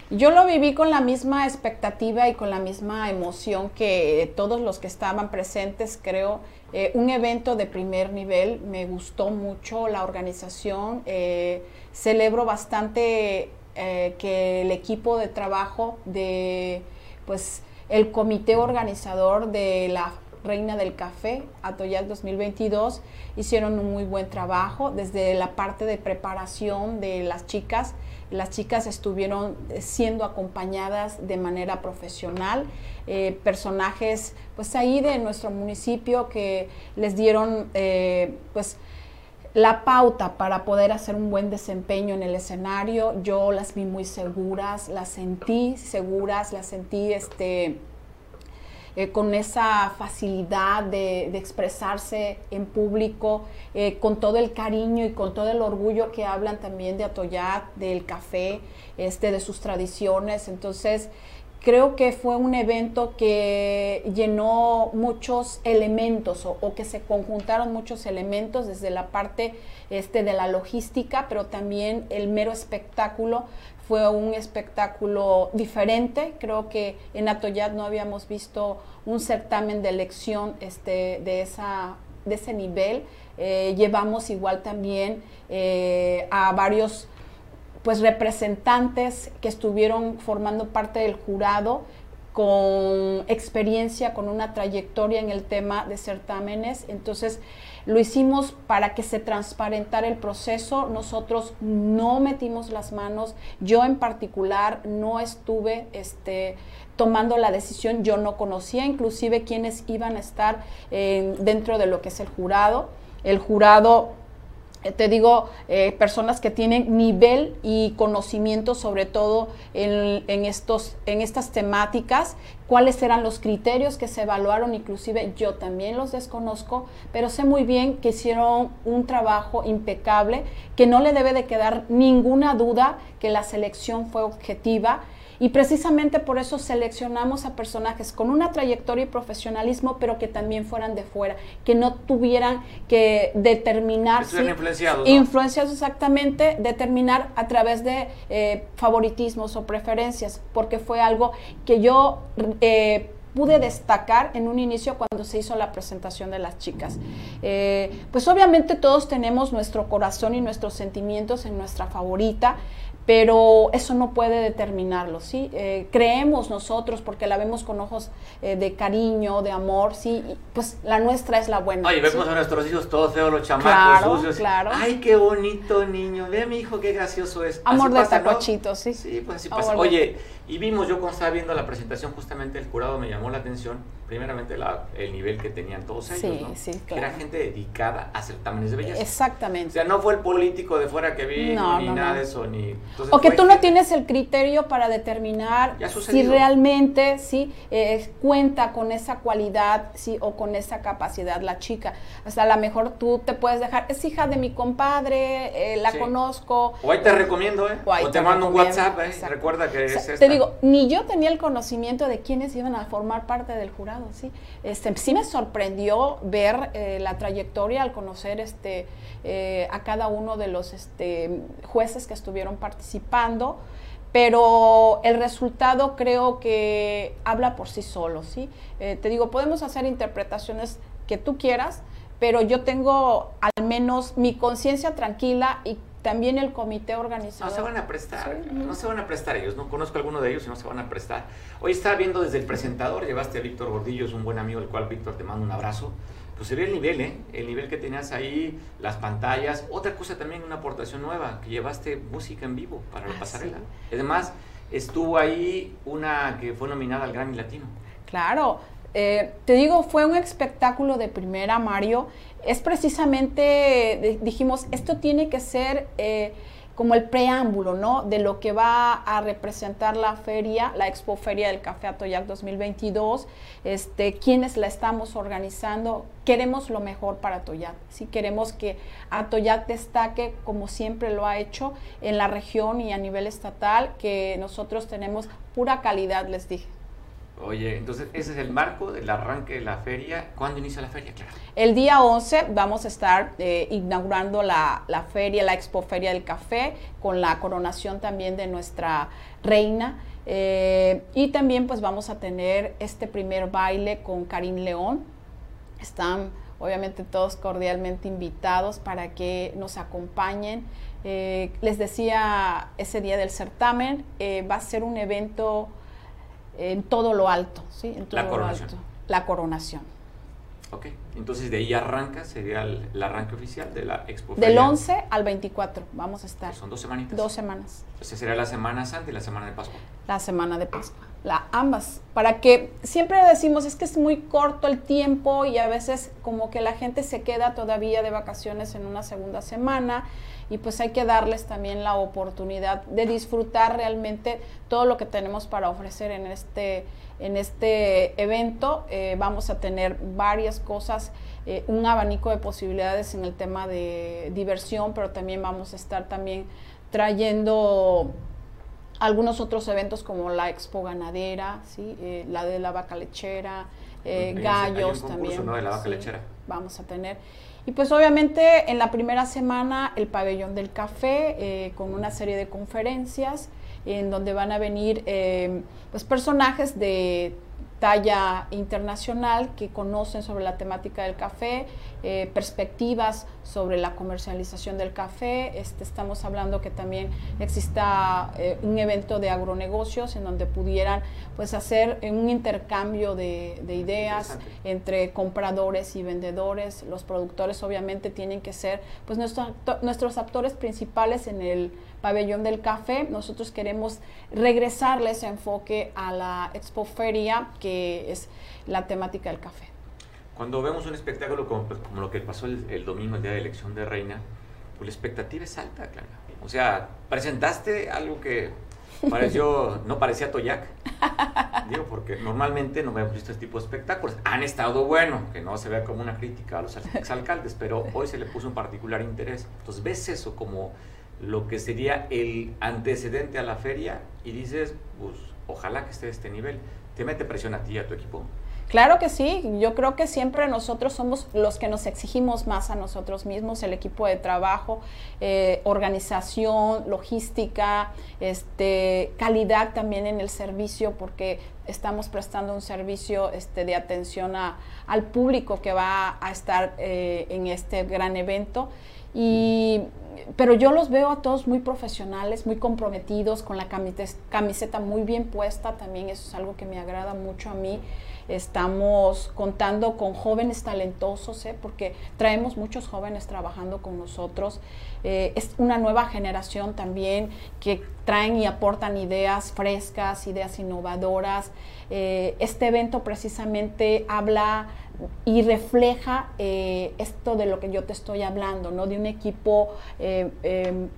Yo lo viví con la misma expectativa y con la misma emoción que todos los que estaban presentes, creo. Eh, un evento de primer nivel, me gustó mucho la organización, eh, celebro bastante eh, que el equipo de trabajo de, pues, el comité organizador de la Reina del Café, Atoyac 2022, hicieron un muy buen trabajo desde la parte de preparación de las chicas. Las chicas estuvieron siendo acompañadas de manera profesional, eh, personajes pues ahí de nuestro municipio que les dieron eh, pues la pauta para poder hacer un buen desempeño en el escenario. Yo las vi muy seguras, las sentí seguras, las sentí este, eh, con esa facilidad de, expresarse en público, eh, con todo el cariño y con todo el orgullo que hablan también de Atoyac, del café, este, de sus tradiciones. Entonces, creo que fue un evento que llenó muchos elementos o, que se conjuntaron muchos elementos desde la parte este, de la logística, pero también el mero espectáculo fue un espectáculo diferente. Creo que en Atoyat no habíamos visto un certamen de elección este, de, esa, de ese nivel. Eh, llevamos igual también eh, a varios pues representantes que estuvieron formando parte del jurado con experiencia, con una trayectoria en el tema de certámenes. Entonces, lo hicimos para que se transparentara el proceso. Nosotros no metimos las manos. Yo en particular no estuve este, tomando la decisión. Yo no conocía inclusive quiénes iban a estar eh, dentro de lo que es el jurado. El jurado te digo, eh, personas que tienen nivel y conocimiento sobre todo en, estos, en estas temáticas, cuáles eran los criterios que se evaluaron, inclusive yo también los desconozco, pero sé muy bien que hicieron un trabajo impecable, que no le debe de quedar ninguna duda que la selección fue objetiva Y precisamente por eso seleccionamos a personajes con una trayectoria y profesionalismo, pero que también fueran de fuera, que no tuvieran que determinar... ¿sí? influenciados. Influenciados exactamente, determinar a través de eh, favoritismos o preferencias, porque fue algo que yo... Eh, pude destacar en un inicio cuando se hizo la presentación de las chicas. Eh, pues obviamente todos tenemos nuestro corazón y nuestros sentimientos en nuestra favorita, pero eso no puede determinarlo, ¿sí? Eh, creemos nosotros porque la vemos con ojos eh, de cariño, de amor, ¿sí? pues la nuestra es la buena. Oye, vemos a nuestros hijos todos feos, los chamacos sucios. Claro. Ay, qué bonito niño, ve a mi hijo, qué gracioso es. Amor de tacochito, sí. Sí, pues así pasa. Oye, y vimos, yo cuando estaba viendo la presentación, justamente el jurado me llamó la atención, primeramente el nivel que tenían todos ellos, ¿no? Sí, claro. Era gente dedicada a certámenes de belleza. Exactamente. O sea, no fue el político de fuera que vino, ni nada de eso, ni... o que tú no tienes el criterio para determinar si realmente, sí, eh, cuenta con esa cualidad, sí, o con esa capacidad la chica. Hasta a lo mejor tú te puedes dejar, es hija de mi compadre, eh, la conozco. O ahí te recomiendo, ¿eh? O, te, mando un WhatsApp, ¿eh? Recuerda que es esta digo, ni yo tenía el conocimiento de quiénes iban a formar parte del jurado, ¿sí? Este, sí me sorprendió ver eh, la trayectoria al conocer este, eh, a cada uno de los este, jueces que estuvieron participando, pero el resultado creo que habla por sí solo, ¿sí? Eh, te digo, podemos hacer interpretaciones que tú quieras, pero yo tengo al menos mi conciencia tranquila y también el comité organizador. No se van a prestar, no se van a prestar ellos, no conozco a alguno de ellos y no se van a prestar. Hoy estaba viendo desde el presentador, llevaste a Víctor Gordillo, es un buen amigo, el cual Víctor te manda un abrazo. Pues se ve el nivel, ¿eh? El nivel que tenías ahí, las pantallas. Otra cosa también, una aportación nueva, que llevaste música en vivo para la ah, pasarela. Además, estuvo ahí una que fue nominada al Grammy Latino. Claro, eh, te digo, fue un espectáculo de primera, Mario. Es precisamente, dijimos, esto tiene que ser eh, como el preámbulo, ¿no? De lo que va a representar la feria, la Expo Feria del Café Atoyac 2022, este, quienes la estamos organizando. Queremos lo mejor para Atoyac, ¿sí? Queremos que Atoyac destaque como siempre lo ha hecho en la región y a nivel estatal, que nosotros tenemos pura calidad, les dije. Oye, entonces ese es el marco del arranque de la feria. ¿Cuándo inicia la feria? El día 11 vamos a estar eh, inaugurando la, feria, la Expo Feria del Café, con la coronación también de nuestra reina. Eh, y también pues vamos a tener este primer baile con Karim León. Están obviamente todos cordialmente invitados para que nos acompañen. Eh, les decía ese día del certamen, va a ser un evento en todo lo alto, ¿sí? En todo la coronación. Lo alto. La coronación. Ok, entonces de ahí arranca, sería el, arranque oficial de la Expo. Del 11 al 24 vamos a estar. Pues son dos semanitas. Dos semanas. Esa sería la Semana Santa y la Semana de Pascua. La Semana de Pascua, la, ambas. Para que siempre decimos, es que es muy corto el tiempo y a veces como que la gente se queda todavía de vacaciones en una segunda semana y pues hay que darles también la oportunidad de disfrutar realmente todo lo que tenemos para ofrecer en este, en este evento. Eh, vamos a tener varias cosas, eh, un abanico de posibilidades en el tema de diversión, pero también vamos a estar también trayendo algunos otros eventos como la Expo Ganadera, ¿sí? Eh, la de la vaca lechera, gallos también. De la vaca lechera. Vamos a tener. Y pues obviamente en la primera semana el pabellón del café eh, con una serie de conferencias en donde van a venir eh, pues personajes de talla internacional que conocen sobre la temática del café, eh, perspectivas sobre la comercialización del café. Este, estamos hablando que también exista eh, un evento de agronegocios en donde pudieran pues, hacer un intercambio de, ideas entre compradores y vendedores. Los productores obviamente tienen que ser pues, nuestros, nuestros actores principales en el pabellón del café. Nosotros queremos regresarle ese enfoque a la expoferia, que es la temática del café. Cuando vemos un espectáculo como, pues, lo que pasó el, domingo, el día de elección de reina, pues la expectativa es alta, claro. O sea, presentaste algo que pareció, no parecía Toyac. Digo, porque normalmente no hemos visto este tipo de espectáculos. Han estado bueno, que no se vea como una crítica a los exalcaldes, pero hoy se le puso un particular interés. Entonces, ¿ves eso como lo que sería el antecedente a la feria y dices, pues ojalá que esté a este nivel. ¿Te mete presión a ti y a tu equipo? Claro que sí, yo creo que siempre nosotros somos los que nos exigimos más a nosotros mismos, el equipo de trabajo, eh, organización, logística, este, calidad también en el servicio, porque estamos prestando un servicio este, de atención a, al público que va a estar eh, en este gran evento. Y, pero yo los veo a todos muy profesionales, muy comprometidos, con la camiseta muy bien puesta, también eso es algo que me agrada mucho a mí. Estamos contando con jóvenes talentosos, ¿eh? porque traemos muchos jóvenes trabajando con nosotros. Eh, es una nueva generación también que traen y aportan ideas frescas, ideas innovadoras. Eh, este evento precisamente habla y refleja esto de lo que yo te estoy hablando, ¿no? De un equipo em,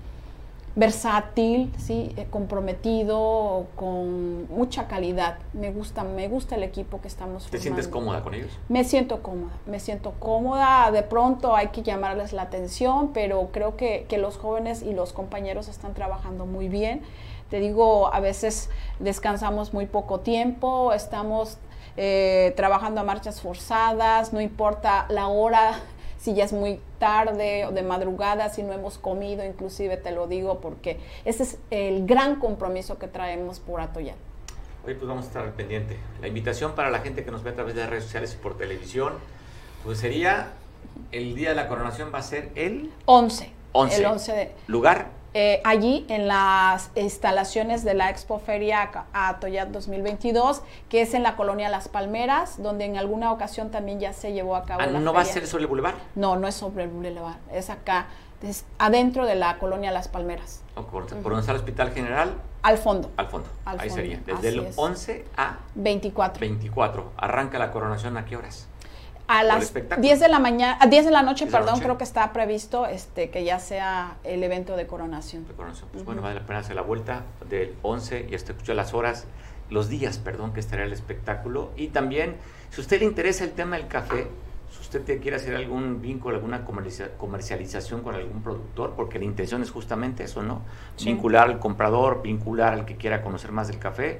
versátil, ¿sí? Eh, comprometido, con mucha calidad. Me gusta, me gusta el equipo que estamos ¿Te sientes cómoda con ellos? Me siento cómoda, me siento cómoda. De pronto hay que llamarles la atención, pero creo que, que los jóvenes y los compañeros están trabajando muy bien. Te digo, a veces descansamos muy poco tiempo, estamos eh, trabajando a marchas forzadas, no importa la hora si ya es muy tarde o de madrugada, si no hemos comido, inclusive te lo digo porque ese es el gran compromiso que traemos por Atoyat. Hoy pues vamos a estar al pendiente. La invitación para la gente que nos ve a través de las redes sociales y por televisión, pues sería el día de la coronación va a ser el 11. 11. El 11 de... ¿Lugar? Eh, allí en las instalaciones de la Expo Feria Atoyat 2022, que es en la colonia Las Palmeras, donde en alguna ocasión también ya se llevó a cabo. Ah, ¿No va a ser sobre el Boulevard? No, no es sobre el Boulevard, es acá, es adentro de la colonia Las Palmeras. ¿Por, dónde está el Hospital General? Al fondo. Al fondo, ahí sería, desde el 11 a 24. 24. Arranca la coronación a qué horas? A las 10 de la mañana, a 10 de la noche, perdón, creo que está previsto este que ya sea el evento de coronación. De coronación. Pues bueno, vale la pena hacer la vuelta del 11 y hasta escuchó las horas, los días, perdón, que estará el espectáculo. Y también, si a usted le interesa el tema del café, si usted quiere hacer algún vínculo, alguna comercialización con algún productor, porque la intención es justamente eso, ¿no? Vincular al comprador, vincular al que quiera conocer más del café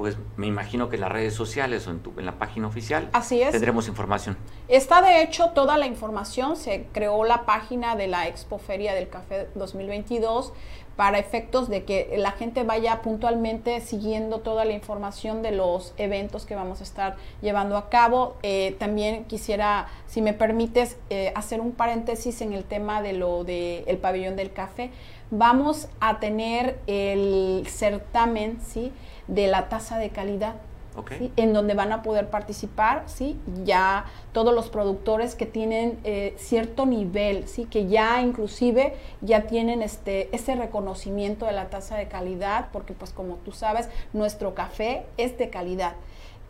pues me imagino que en las redes sociales o en, tu, en la página oficial Así es. tendremos información. Está de hecho toda la información, se creó la página de la Expo Feria del Café 2022 para efectos de que la gente vaya puntualmente siguiendo toda la información de los eventos que vamos a estar llevando a cabo. Eh, también quisiera, si me permites, eh, hacer un paréntesis en el tema de lo del el pabellón del café. Vamos a tener el certamen, ¿sí? De la tasa de calidad. en donde van a poder participar, ¿sí? ya todos los productores que tienen eh, cierto nivel, ¿sí? que ya inclusive ya tienen este, ese reconocimiento de la tasa de calidad, porque pues como tú sabes, nuestro café es de calidad.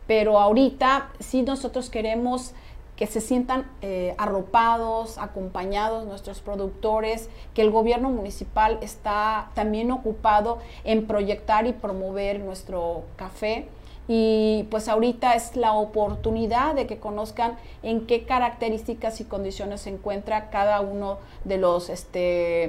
Pero ahorita sí nosotros queremos que se sientan eh, arropados, acompañados nuestros productores, que el gobierno municipal está también ocupado en proyectar y promover nuestro café. Y pues ahorita es la oportunidad de que conozcan en qué características y condiciones se encuentra cada uno de los este,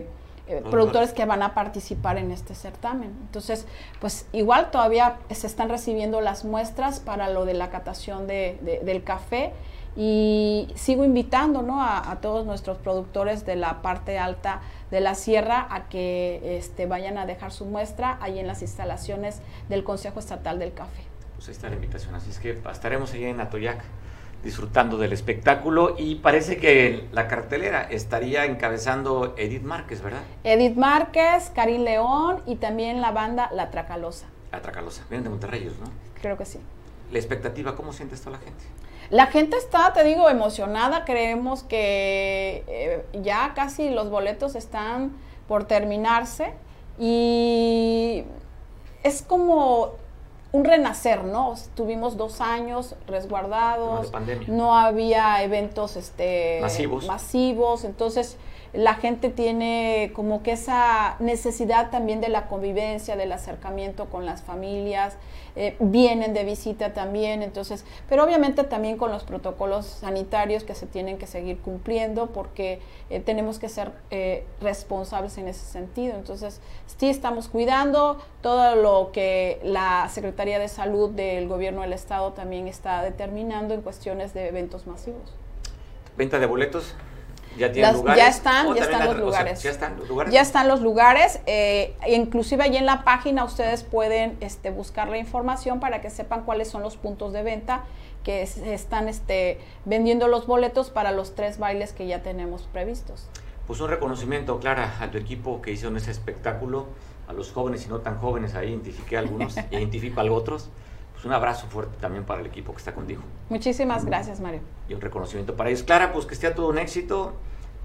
eh, productores que van a participar en este certamen. Entonces, pues igual todavía se están recibiendo las muestras para lo de la catación del café y sigo invitando ¿no? a, todos nuestros productores de la parte alta de la sierra a que este, vayan a dejar su muestra ahí en las instalaciones del Consejo Estatal del Café. Pues ahí está la invitación, así es que estaremos ahí en Atoyac disfrutando del espectáculo y parece que la cartelera estaría encabezando Edith Márquez, ¿verdad? Edith Márquez, Karim León y también la banda La Tracalosa. La Tracalosa, vienen de Monterrey, ¿no? Creo que sí. La expectativa, ¿cómo siente esto la gente? La gente está, te digo, emocionada. Creemos que eh, ya casi los boletos están por terminarse y es como un renacer, ¿no? Tuvimos dos años resguardados, no, había eventos este, masivos. masivos, entonces la gente tiene como que esa necesidad también de la convivencia, del acercamiento con las familias, eh, vienen de visita también, entonces, pero obviamente también con los protocolos sanitarios que se tienen que seguir cumpliendo porque eh, tenemos que ser eh, responsables en ese sentido. Entonces, sí estamos cuidando todo lo que la Secretaría de Salud del Gobierno del Estado también está determinando en cuestiones de eventos masivos. ¿Venta de boletos? ¿Ya lugares? Ya están, ya están los lugares. ¿Ya están los lugares? Ya están los lugares. Eh, inclusive allí en la página ustedes pueden este, buscar la información para que sepan cuáles son los puntos de venta que están este, vendiendo los boletos para los tres bailes que ya tenemos previstos. Pues un reconocimiento, Clara, a tu equipo que hizo ese espectáculo, a los jóvenes y no tan jóvenes, ahí identifiqué algunos, identifico a otros. Pues un abrazo fuerte también para el equipo que está contigo. Muchísimas gracias, Mario. Y un reconocimiento para ellos. Clara, pues que esté todo un éxito,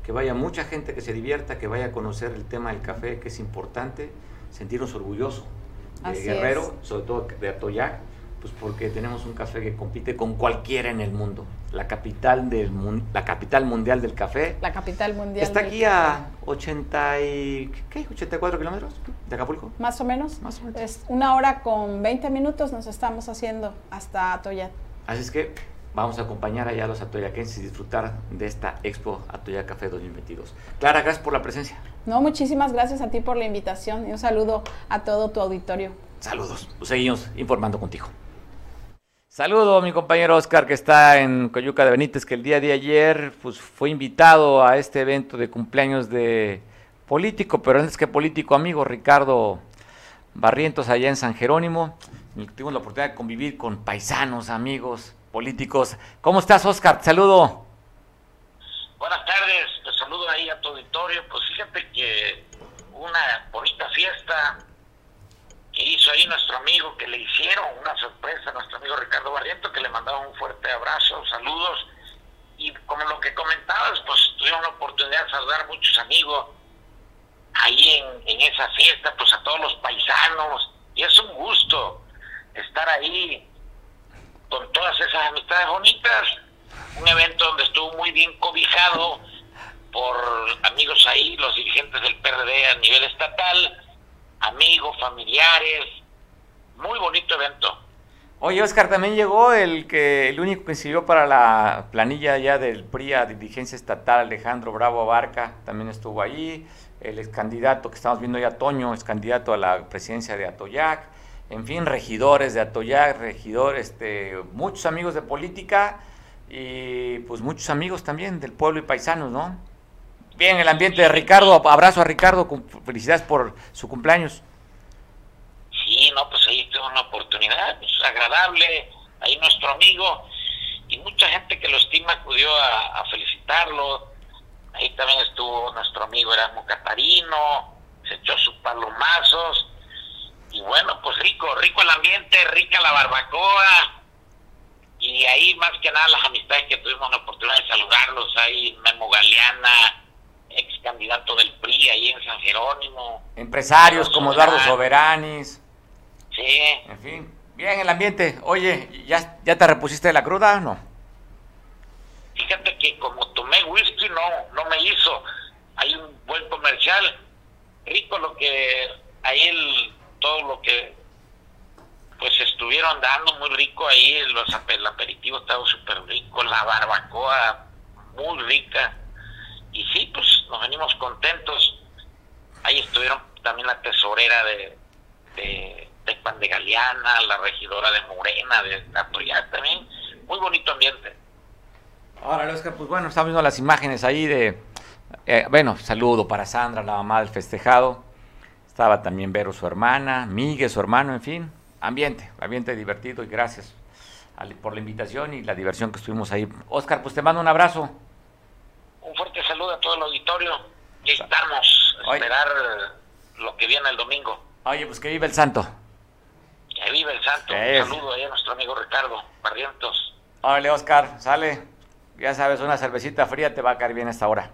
que vaya mucha gente que se divierta, que vaya a conocer el tema del café, que es importante, sentirnos orgullosos de Guerrero, sobre todo de Atoyac, pues porque tenemos un café que compite con cualquiera en el mundo. La capital del la capital mundial del café. La capital mundial. Está aquí a 80 y, ¿qué? 84 kilómetros de Acapulco. Más o menos. Más o menos. Es una hora con 20 minutos nos estamos haciendo hasta Atoyac. Así es que vamos a acompañar allá a los atoyaquenses y disfrutar de esta Expo Atoyac Café 2022. Clara, gracias por la presencia. No, muchísimas gracias a ti por la invitación y un saludo a todo tu auditorio. Saludos. Seguimos informando contigo. Saludo a mi compañero Oscar que está en Coyuca de Benítez, que el día de ayer pues, fue invitado a este evento de cumpleaños de político, pero antes que político amigo, Ricardo Barrientos allá en San Jerónimo. Tuvimos la oportunidad de convivir con paisanos, amigos, políticos. ¿Cómo estás, Oscar? saludo. Buenas tardes, te saludo ahí a tu auditorio. Pues fíjate que una bonita fiesta hizo ahí nuestro amigo, que le hicieron una sorpresa nuestro amigo Ricardo Barriento, que le mandaba un fuerte abrazo, saludos. Y como lo que comentabas, pues tuvimos la oportunidad de saludar muchos amigos ahí en, en esa fiesta, pues a todos los paisanos. Y es un gusto estar ahí con todas esas amistades bonitas. Un evento donde estuvo muy bien cobijado por amigos ahí, los dirigentes del PRD a nivel estatal amigos, familiares. Muy bonito evento. Oye, Oscar, también llegó el que el único que sirvió para la planilla ya del PRI a dirigencia estatal, Alejandro Bravo Abarca, también estuvo ahí. El ex candidato que estamos viendo ya, Toño, es candidato a la presidencia de Atoyac. En fin, regidores de Atoyac, regidores, este, muchos amigos de política y pues muchos amigos también del pueblo y paisanos, ¿no? Bien, el ambiente de Ricardo, abrazo a Ricardo, felicidades por su cumpleaños. Sí, no, pues ahí tuvo una oportunidad, pues, agradable, ahí nuestro amigo, y mucha gente que lo estima acudió a, felicitarlo. Ahí también estuvo nuestro amigo Erasmo Catarino, se echó sus palomazos, y bueno, pues rico, rico el ambiente, rica la barbacoa, y ahí más que nada las amistades que tuvimos la oportunidad de saludarlos, ahí Memo Galeana, ex candidato del PRI ahí en San Jerónimo. Empresarios como Eduardo Soberanis. Sí. En fin, bien el ambiente. Oye, ¿ya, ya te repusiste de la cruda o no? Fíjate que como tomé whisky no, no me hizo. Hay un buen comercial. Rico lo que, ahí el, todo lo que pues estuvieron dando muy rico ahí, los, el aperitivo estaba súper rico, la barbacoa muy rica y sí, pues nos venimos contentos. Ahí estuvieron también la tesorera de, de, de Galeana, la regidora de Morena, de Atoyac también. Muy bonito ambiente. Ahora, Oscar, pues bueno, estamos viendo las imágenes ahí de, eh, bueno, saludo para Sandra, la mamá del festejado. Estaba también Vero, su hermana, Miguel, su hermano, en fin, ambiente, ambiente divertido y gracias por la invitación y la diversión que estuvimos ahí. Oscar, pues te mando un abrazo un fuerte saludo a todo el auditorio y estamos a esperar lo que viene el domingo. Oye, pues que vive el santo. Que vive el santo. Un saludo a nuestro amigo Ricardo Barrientos. Órale, Oscar, sale. Ya sabes, una cervecita fría te va a caer bien a esta hora.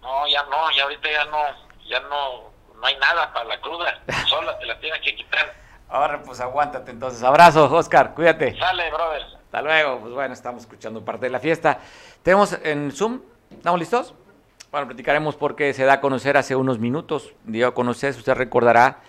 No, ya no, ya ahorita ya no, ya no, no hay nada para la cruda. Sola te la tienes que quitar. Ahora, pues aguántate entonces. Abrazos, Oscar, cuídate. Sale, brother. Hasta luego. Pues bueno, estamos escuchando parte de la fiesta. Tenemos en Zoom ¿Estamos listos? Bueno, platicaremos porque se da a conocer hace unos minutos, dio a conocer, usted recordará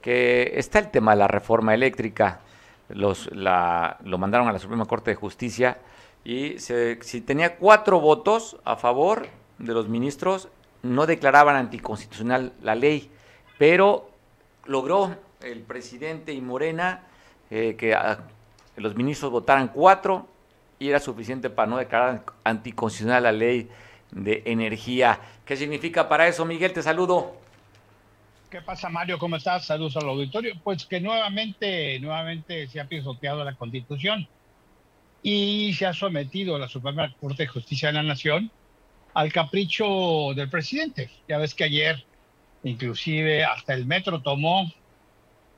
que está el tema de la reforma eléctrica, los, la, lo mandaron a la Suprema Corte de Justicia y se, si tenía cuatro votos a favor de los ministros, no declaraban anticonstitucional la ley, pero logró el presidente y Morena eh, que ah, los ministros votaran cuatro y era suficiente para no declarar anticonstitucional la ley de energía. ¿Qué significa para eso, Miguel? Te saludo. ¿Qué pasa, Mario? ¿Cómo estás? Saludos al auditorio. Pues que nuevamente, nuevamente se ha pisoteado la Constitución y se ha sometido a la Suprema Corte de Justicia de la Nación al capricho del presidente. Ya ves que ayer, inclusive, hasta el metro tomó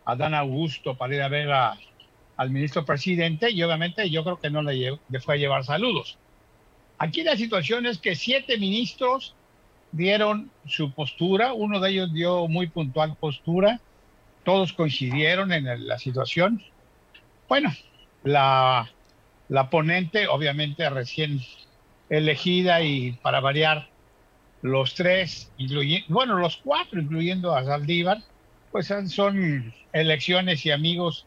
a Dan Augusto para ir a ver al ministro presidente y obviamente yo creo que no le, le fue a llevar saludos. Aquí la situación es que siete ministros dieron su postura, uno de ellos dio muy puntual postura, todos coincidieron en la situación. Bueno, la, la ponente, obviamente recién elegida y para variar, los tres, bueno, los cuatro, incluyendo a Saldívar, pues son elecciones y amigos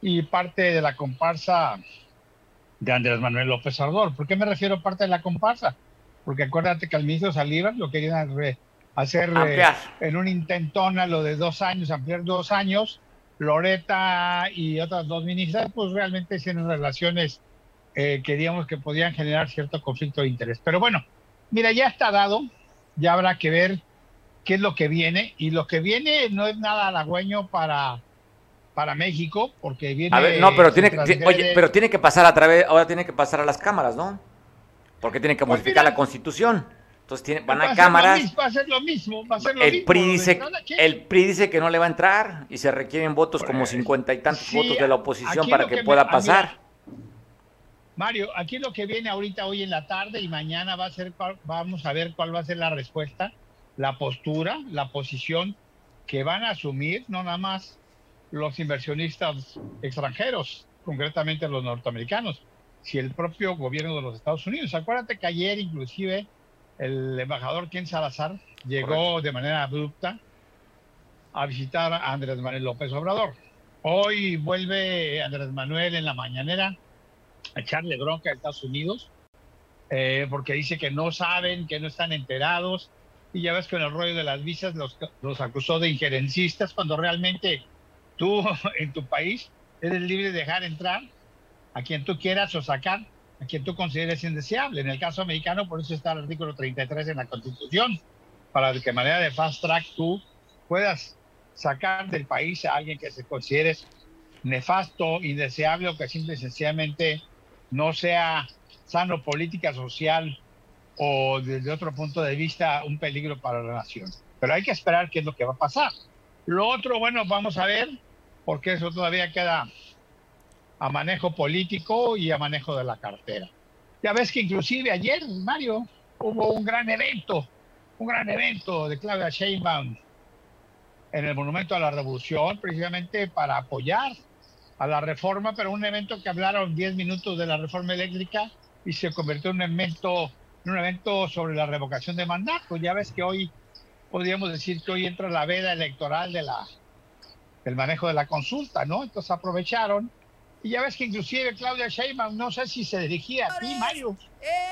y parte de la comparsa de Andrés Manuel López Obrador. ¿Por qué me refiero a parte de la comparsa? Porque acuérdate que al ministro Saldívar lo querían hacer eh, en un intentón a lo de dos años, ampliar dos años. Loreta y otras dos ministras, pues realmente tienen relaciones eh, que digamos que podían generar cierto conflicto de interés. Pero bueno, mira, ya está dado, ya habrá que ver qué es lo que viene, y lo que viene no es nada halagüeño para para México, porque viene... A ver, no, pero tiene, que, oye, pero tiene que pasar a través, ahora tiene que pasar a las cámaras, ¿no? Porque tiene que pues modificar la constitución. Entonces tiene, van a, cámaras. va a ser lo mismo, va a ser lo el mismo. PRI dice, el PRI dice que no le va a entrar y se requieren votos como pues, cincuenta y tantos votos de la oposición para que, pueda pasar. Mario, aquí lo que viene ahorita hoy en la tarde y mañana va a ser, vamos a ver cuál va a ser la respuesta, la postura, la posición que van a asumir, no nada más los inversionistas extranjeros, concretamente los norteamericanos, si el propio gobierno de los Estados Unidos. Acuérdate que ayer inclusive el embajador Ken Salazar llegó de manera abrupta a visitar a Andrés Manuel López Obrador. Hoy vuelve Andrés Manuel en la mañanera a echarle bronca a Estados Unidos eh, porque dice que no saben, que no están enterados. Y ya ves que en el rollo de las visas los, los acusó de injerencistas cuando realmente Tú en tu país eres libre de dejar entrar a quien tú quieras o sacar a quien tú consideres indeseable. En el caso americano, por eso está el artículo 33 en la Constitución, para que de manera de fast track tú puedas sacar del país a alguien que se considere nefasto, indeseable o que simple y sencillamente no sea sano política, social o desde otro punto de vista un peligro para la nación. Pero hay que esperar qué es lo que va a pasar. Lo otro, bueno, vamos a ver porque eso todavía queda a manejo político y a manejo de la cartera. Ya ves que inclusive ayer, Mario, hubo un gran evento, un gran evento de Claudia Sheinbaum en el Monumento a la Revolución, precisamente para apoyar a la reforma, pero un evento que hablaron 10 minutos de la reforma eléctrica y se convirtió en un evento, en un evento sobre la revocación de mandato. Ya ves que hoy podríamos decir que hoy entra la veda electoral de la el manejo de la consulta, ¿no? Entonces aprovecharon. Y ya ves que inclusive Claudia Sheinbaum, no sé si se dirigía a ti, Mario,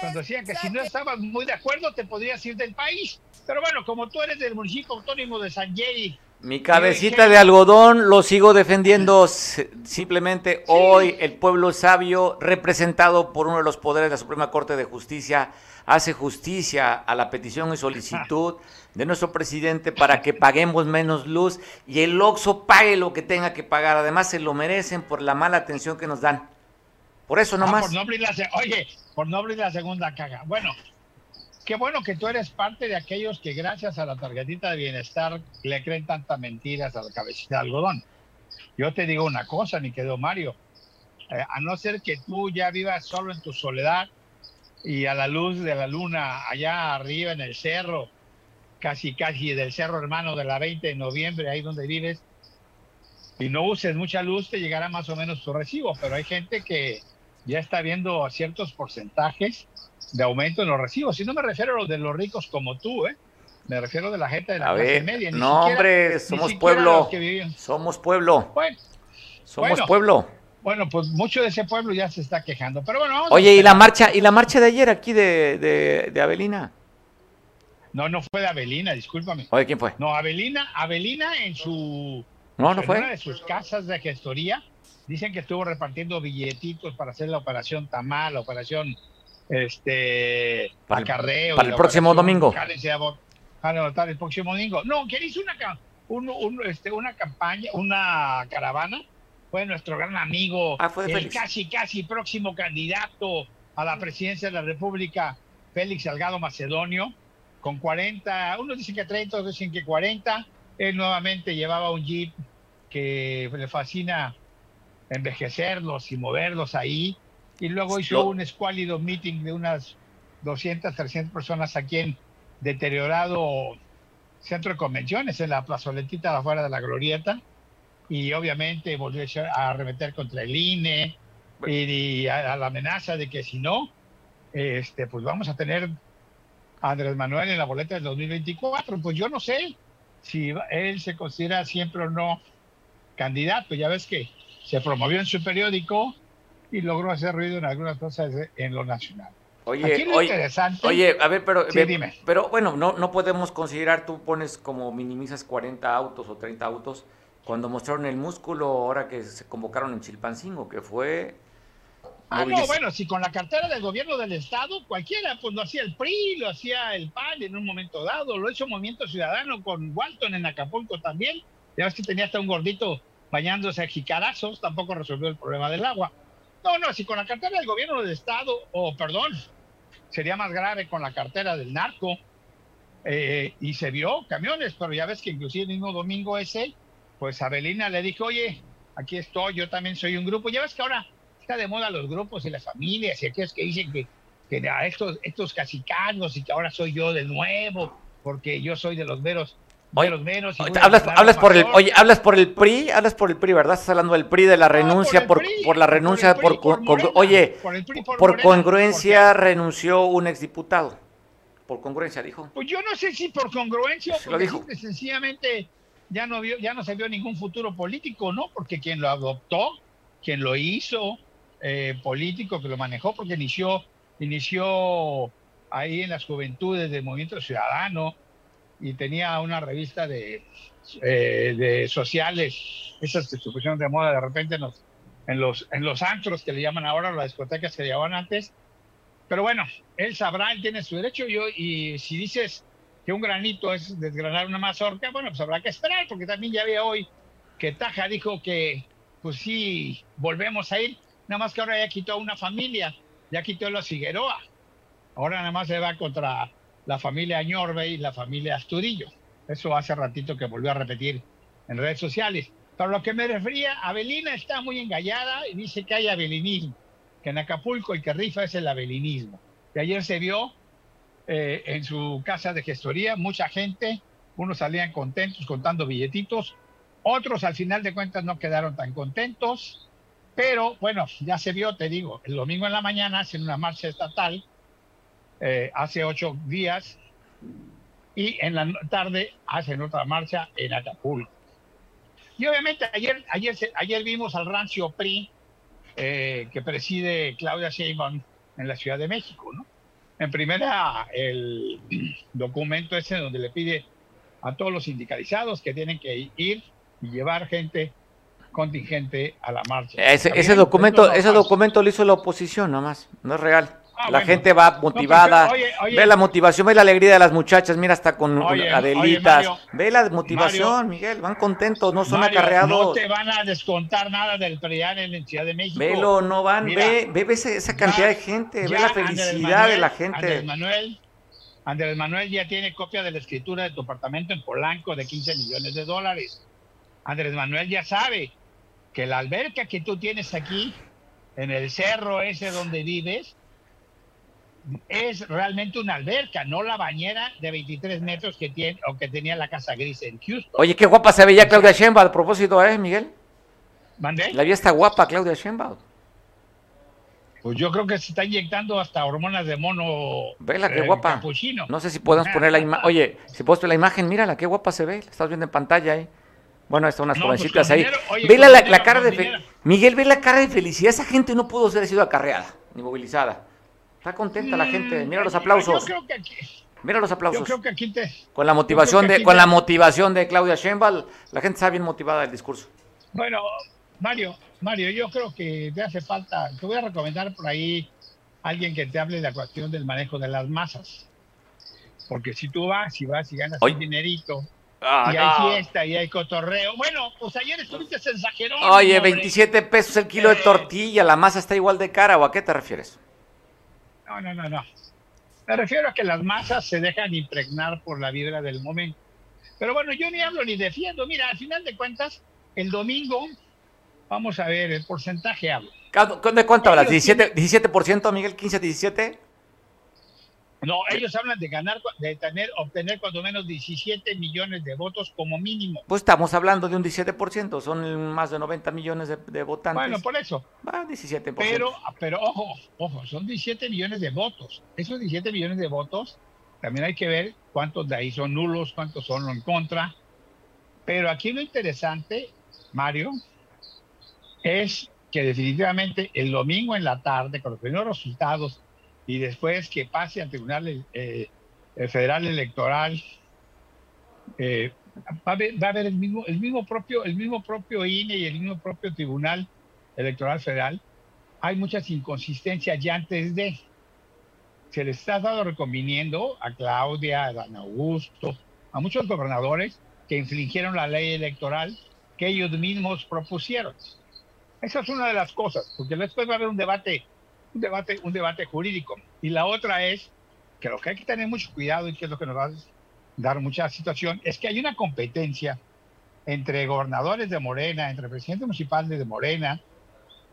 cuando decía que si no estabas muy de acuerdo te podrías ir del país. Pero bueno, como tú eres del municipio autónomo de San Jay, mi cabecita de algodón lo sigo defendiendo. Simplemente hoy el pueblo sabio, representado por uno de los poderes de la Suprema Corte de Justicia, hace justicia a la petición y solicitud de nuestro presidente para que paguemos menos luz y el OXO pague lo que tenga que pagar. Además, se lo merecen por la mala atención que nos dan. Por eso nomás. por no abrir la, oye, por no abrir la segunda caja. Bueno, qué bueno que tú eres parte de aquellos que gracias a la tarjetita de bienestar le creen tantas mentiras a la cabecita de algodón. Yo te digo una cosa, mi querido Mario, eh, a no ser que tú ya vivas solo en tu soledad y a la luz de la luna allá arriba en el cerro, casi casi del cerro hermano de la 20 de noviembre, ahí donde vives, y no uses mucha luz, te llegará más o menos tu recibo, pero hay gente que ya está viendo ciertos porcentajes de aumento en los recibos. Y no me refiero a los de los ricos como tú, ¿eh? Me refiero de la gente de la clase media. no, hombre, somos pueblo. Somos pueblo. Bueno, somos pueblo. Bueno, pues mucho de ese pueblo ya se está quejando. Pero bueno, Oye, ¿y la marcha y la marcha de ayer aquí de, de, de Avelina? No, no fue de Avelina, discúlpame. Oye, ¿quién fue? No, Avelina, Avelina en su no, no fue. una de sus casas de gestoría dicen que estuvo repartiendo billetitos para hacer la operación Tamal, la operación este para el, para el próximo domingo. Para el próximo domingo. No, que hizo una un, este, una campaña, una caravana, fue nuestro gran amigo, ah, el casi casi próximo candidato a la presidencia de la República, Félix Salgado Macedonio con 40, unos dicen que 30, otros dicen que 40. Él nuevamente llevaba un jeep que le fascina envejecerlos y moverlos ahí. Y luego hizo un escuálido meeting de unas 200, 300 personas aquí en deteriorado centro de convenciones, en la plazoletita afuera de la glorieta. Y obviamente volvió a arremeter contra el INE y, a, a, la amenaza de que si no, este, pues vamos a tener Andrés Manuel en la boleta del 2024. Pues yo no sé si él se considera siempre o no candidato. Ya ves que se promovió en su periódico y logró hacer ruido en algunas cosas en lo nacional. Oye, oye, oye, a ver, pero, dime. pero bueno, no, no podemos considerar, tú pones como minimizas 40 autos o 30 autos, cuando mostraron el músculo ahora que se convocaron en Chilpancingo, que fue Ah, no, bueno, si con la cartera del gobierno del Estado, cualquiera, pues lo hacía el PRI, lo hacía el PAN en un momento dado, lo hizo Movimiento Ciudadano con Walton en Acapulco también. Ya ves que tenía hasta un gordito bañándose a jicarazos, tampoco resolvió el problema del agua. No, no, si con la cartera del gobierno del Estado, o perdón, sería más grave con la cartera del narco, eh, y se vio camiones, pero ya ves que inclusive el mismo domingo ese, pues Abelina le dijo, oye, aquí estoy, yo también soy un grupo. Ya ves que ahora está de moda los grupos y las familias y aquellos que dicen que, que a estos, estos cacicanos y que ahora soy yo de nuevo, porque yo soy de los meros los menos. Hablas, hablas por el, oye, hablas por el PRI, hablas por el PRI, ¿verdad? Estás hablando del PRI, de la renuncia, por, por, la renuncia, por, oye, por, congruencia renunció un exdiputado. Por congruencia, dijo. Pues yo no sé si por congruencia o porque sencillamente ya no vio, ya no se vio ningún futuro político, ¿no? Porque quien lo adoptó, quien lo hizo, eh, político que lo manejó porque inició, inició ahí en las juventudes del movimiento ciudadano y tenía una revista de, eh, de sociales, esas que se pusieron de moda de repente en los, en, los, en los antros que le llaman ahora, las discotecas que le llamaban antes. Pero bueno, él sabrá, él tiene su derecho yo, y si dices que un granito es desgranar una mazorca, bueno, pues habrá que esperar, porque también ya había hoy que Taja dijo que, pues sí, volvemos a ir. Nada más que ahora ya quitó a una familia, ya quitó a los Figueroa. Ahora nada más se va contra la familia Añorbe y la familia Astudillo. Eso hace ratito que volvió a repetir en redes sociales. Para lo que me refería, Abelina está muy engallada y dice que hay abelinismo, que en Acapulco el que rifa es el abelinismo. Y ayer se vio eh, en su casa de gestoría mucha gente, unos salían contentos contando billetitos, otros al final de cuentas no quedaron tan contentos, pero bueno, ya se vio, te digo, el domingo en la mañana hacen una marcha estatal, eh, hace ocho días, y en la tarde hacen otra marcha en Acapulco. Y obviamente ayer, ayer, ayer vimos al rancio PRI eh, que preside Claudia Sheinbaum en la Ciudad de México, ¿no? En primera, el documento ese donde le pide a todos los sindicalizados que tienen que ir y llevar gente contingente a la marcha. Ese, ese documento, ese documento lo hizo la oposición nomás, no es real. Ah, la gente va motivada, ve la motivación, ve la alegría de las muchachas, mira hasta con Adelitas, ve la motivación, Miguel, van contentos, no son acarreados. No te van a descontar nada del PRIAN en la Ciudad de México. Velo, no van, ve, ve, esa, cantidad de gente, ve la felicidad de la gente. Andrés Manuel, Andrés Manuel ya tiene copia de la escritura de tu apartamento en Polanco de 15 millones de dólares. Andrés Manuel ya sabe que la alberca que tú tienes aquí, en el cerro ese donde vives, es realmente una alberca, no la bañera de 23 metros que tiene o que tenía la casa gris en Houston. Oye, qué guapa se veía Claudia Sheinbaum a propósito, ¿eh, Miguel? ¿Mandé? La vía está guapa Claudia Sheinbaum. Pues yo creo que se está inyectando hasta hormonas de mono. Vela, qué eh, guapa. capuchino. No sé si podemos poner la imagen. Oye, si puedes poner la imagen, mírala, qué guapa se ve. La estás viendo en pantalla ahí. Bueno, están unas No, pues, jovencitas ahí. dinero, oye, Vela con la, dinero, la cara de. Miguel, ve la cara de felicidad. Esa gente no pudo ser sido acarreada ni movilizada. Está contenta la gente. Mira los Mm, aplausos. Yo creo que aquí, Mira los yo aplausos. creo que aquí te. Con la motivación de con te- la motivación de Claudia Sheinbaum, la gente está bien motivada del discurso. Bueno, Mario, Mario, yo creo que te hace falta. Te voy a recomendar por ahí alguien que te hable de la cuestión del manejo de las masas. Porque si tú vas y vas y ganas Oye. un dinerito, Ah, y hay fiesta y hay cotorreo. Bueno, pues ayer estuviste en. Oye, hombre. 27 pesos el kilo de tortilla, la masa está igual de cara, ¿o a qué te refieres? No, no, no, no. Me refiero a que las masas se dejan impregnar por la vibra del momento. Pero bueno, yo ni hablo ni defiendo. Mira, al final de cuentas, el domingo, vamos a ver, el porcentaje hablo. ¿De cuánto hablas? Ellos ¿17%, 17% Miguel? ¿15, 17? No, ellos hablan de ganar, de tener, obtener cuando menos 17 millones de votos como mínimo. Pues estamos hablando de un 17%, son más de 90 millones de, de votantes. Bueno, por eso. Va, 17%. Pero, pero ojo, ojo, son 17 millones de votos. Esos 17 millones de votos, también hay que ver cuántos de ahí son nulos, cuántos son en contra. Pero aquí lo interesante, Mario, es que definitivamente el domingo en la tarde, con los primeros resultados y después que pase al Tribunal eh, el Federal Electoral, eh, va, a haber, el mismo, el mismo propio, el mismo propio INE y el mismo propio Tribunal Electoral Federal. Hay muchas inconsistencias ya antes de. Se les está dado recomiendo a Claudia, a Dan Augusto, a muchos gobernadores que infringieron la ley electoral que ellos mismos propusieron. Esa es una de las cosas, porque después va a haber un debate, un debate, un debate jurídico. Y la otra es que lo que hay que tener mucho cuidado y que es lo que nos va a dar mucha situación, es que hay una competencia entre gobernadores de Morena, entre presidentes municipales de Morena,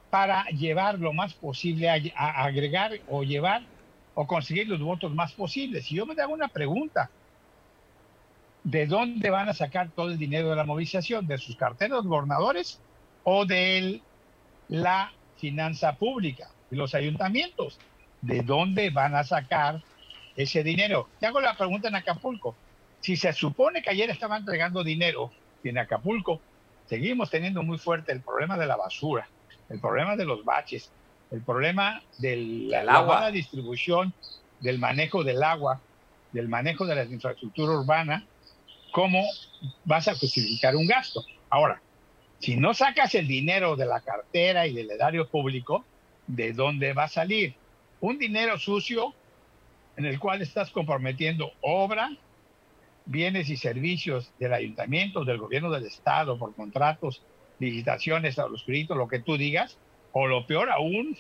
para llevar lo más posible, a, agregar o llevar o conseguir los votos más posibles. Y yo me hago una pregunta. ¿De dónde van a sacar todo el dinero de la movilización? ¿De sus carteras gobernadores o de la finanza pública y los ayuntamientos? ¿De dónde van a sacar ese dinero? Te hago la pregunta en Acapulco. Si se supone que ayer estaban entregando dinero y en Acapulco seguimos teniendo muy fuerte el problema de la basura, el problema de los baches, el problema de la, agua. la distribución, del manejo del agua, del manejo de la infraestructura urbana, ¿cómo vas a justificar un gasto? Ahora, si no sacas el dinero de la cartera y del erario público, ¿de dónde va a salir? Un dinero sucio en el cual estás comprometiendo obra, bienes y servicios del ayuntamiento, del gobierno del estado, por contratos, licitaciones, a los créditos, lo que tú digas, o lo peor aún,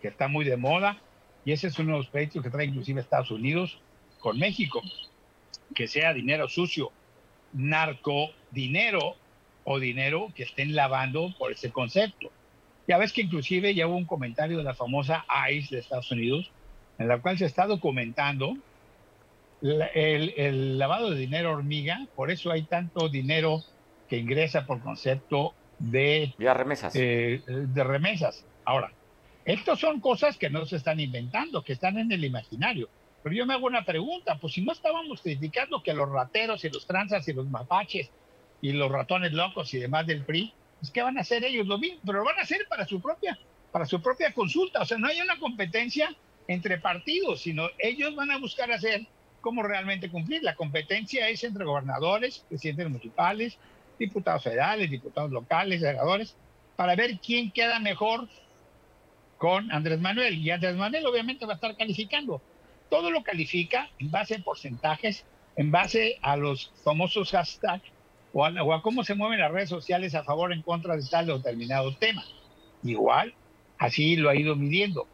que está muy de moda, y ese es uno de los proyectos que trae inclusive Estados Unidos con México, que sea dinero sucio, narcodinero o dinero que estén lavando por ese concepto. Ya ves que inclusive ya hubo un comentario de la famosa ICE de Estados Unidos, en la cual se está documentando la- el, el lavado de dinero hormiga, por eso hay tanto dinero que ingresa por concepto de, remesas. eh, de remesas. Ahora, estas son cosas que no se están inventando, que están en el imaginario. Pero yo me hago una pregunta, pues si no estábamos criticando que los rateros y los tranzas y los mapaches y los ratones locos y demás del PRI, pues ¿qué van a hacer ellos? Lo mismo, pero lo van a hacer para su propia, para su propia consulta. O sea, no hay una competencia entre partidos, sino ellos van a buscar hacer cómo realmente cumplir. La competencia es entre gobernadores, presidentes municipales, diputados federales, diputados locales, senadores, para ver quién queda mejor con Andrés Manuel. Y Andrés Manuel obviamente va a estar calificando. Todo lo califica en base a porcentajes, en base a los famosos hashtags o a, o a cómo se mueven las redes sociales a favor o en contra de tal o determinado tema. Igual, así lo ha ido midiendo.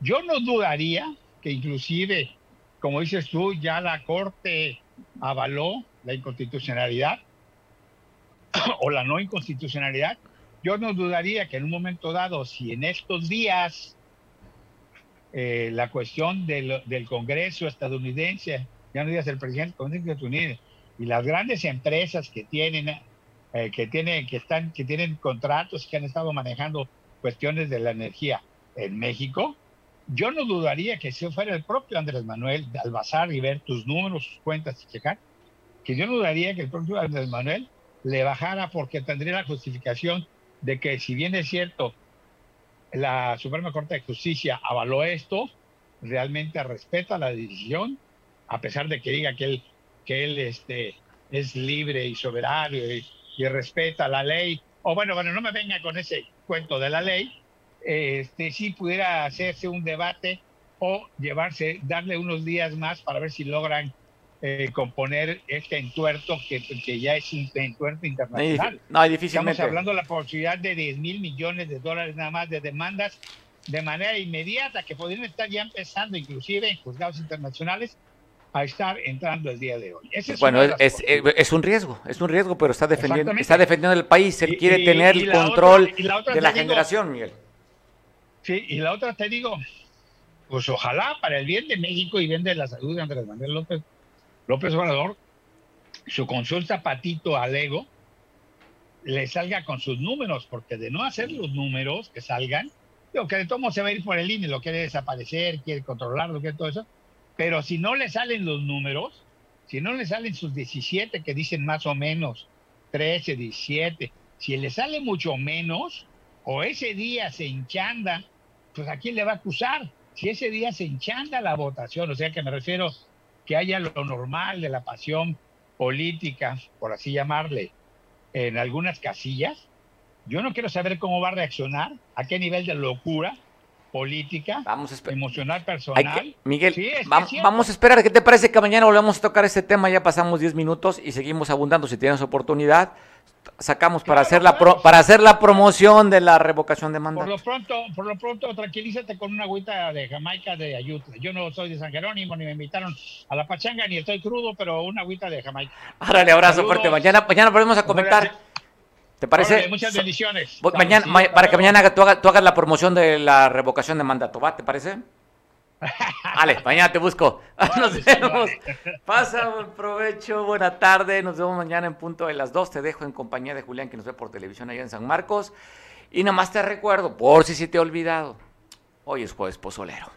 Yo no dudaría que inclusive, como dices tú, ya la Corte avaló la inconstitucionalidad o la no inconstitucionalidad. Yo no dudaría que en un momento dado, si en estos días eh, la cuestión del, del Congreso estadounidense, ya no digas el presidente del Congreso de Estados Unidos, y las grandes empresas que tienen, eh, que tienen, que están, que tienen contratos que han estado manejando cuestiones de la energía en México, yo no dudaría que si fuera el propio Andrés Manuel de albazar y ver tus números, sus cuentas y checar, que yo no dudaría que el propio Andrés Manuel le bajara porque tendría la justificación de que si bien es cierto, la Suprema Corte de Justicia avaló esto, realmente respeta la decisión, a pesar de que diga que él, que él este, es libre y soberano y, y respeta la ley. O bueno, bueno, no me venga con ese cuento de la ley, este, si pudiera hacerse un debate o llevarse, darle unos días más para ver si logran eh, componer este entuerto que, que, ya es un entuerto internacional. No, difícilmente. Estamos hablando de la posibilidad de 10 mil millones de dólares nada más de demandas de manera inmediata que podrían estar ya empezando inclusive en juzgados internacionales a estar entrando el día de hoy. es bueno, es, es, un riesgo, es un riesgo, pero está defendiendo, está defendiendo el país, él quiere tener el control de la generación, Miguel. Sí, y la otra te digo, pues ojalá para el bien de México y bien de la salud de Andrés Manuel López, López Obrador, su consulta patito al ego le salga con sus números, porque de no hacer los números que salgan, digo que de todo se va a ir por el INE, lo quiere desaparecer, quiere controlarlo, quiere todo eso, pero si no le salen los números, si no le salen sus 17 que dicen más o menos, 13, 17, si le sale mucho menos, o ese día se enchanda pues ¿a quién le va a acusar? Si ese día se enchanda la votación, o sea que me refiero que haya lo normal de la pasión política, por así llamarle, en algunas casillas, yo no quiero saber cómo va a reaccionar, a qué nivel de locura política, vamos a emocional, personal. Miguel, vamos a esperar. ¿Qué te parece que mañana volvemos a tocar este tema? Ya pasamos 10 minutos y seguimos abundando. Si tienes oportunidad, sacamos para hacer la para hacer la promoción de la revocación de mandato. Por lo pronto, por lo pronto tranquilízate con una agüita de Jamaica de Ayutla. Yo no soy de San Jerónimo ni me invitaron a la pachanga ni estoy crudo, pero una agüita de Jamaica. Árale, abrazo fuerte. Mañana mañana volvemos a comentar. ¿Te parece? muchas bendiciones. Mañana, para que mañana tú hagas, tú hagas la promoción de la revocación de mandato, ¿va? ¿Te parece? Vale, mañana te busco. Nos vemos. Pasa buen provecho, buena tarde. Nos vemos mañana en punto de las 2. Te dejo en compañía de Julián, que nos ve por televisión allá en San Marcos. Y nada más te recuerdo, por si se te ha olvidado, hoy es jueves pozolero.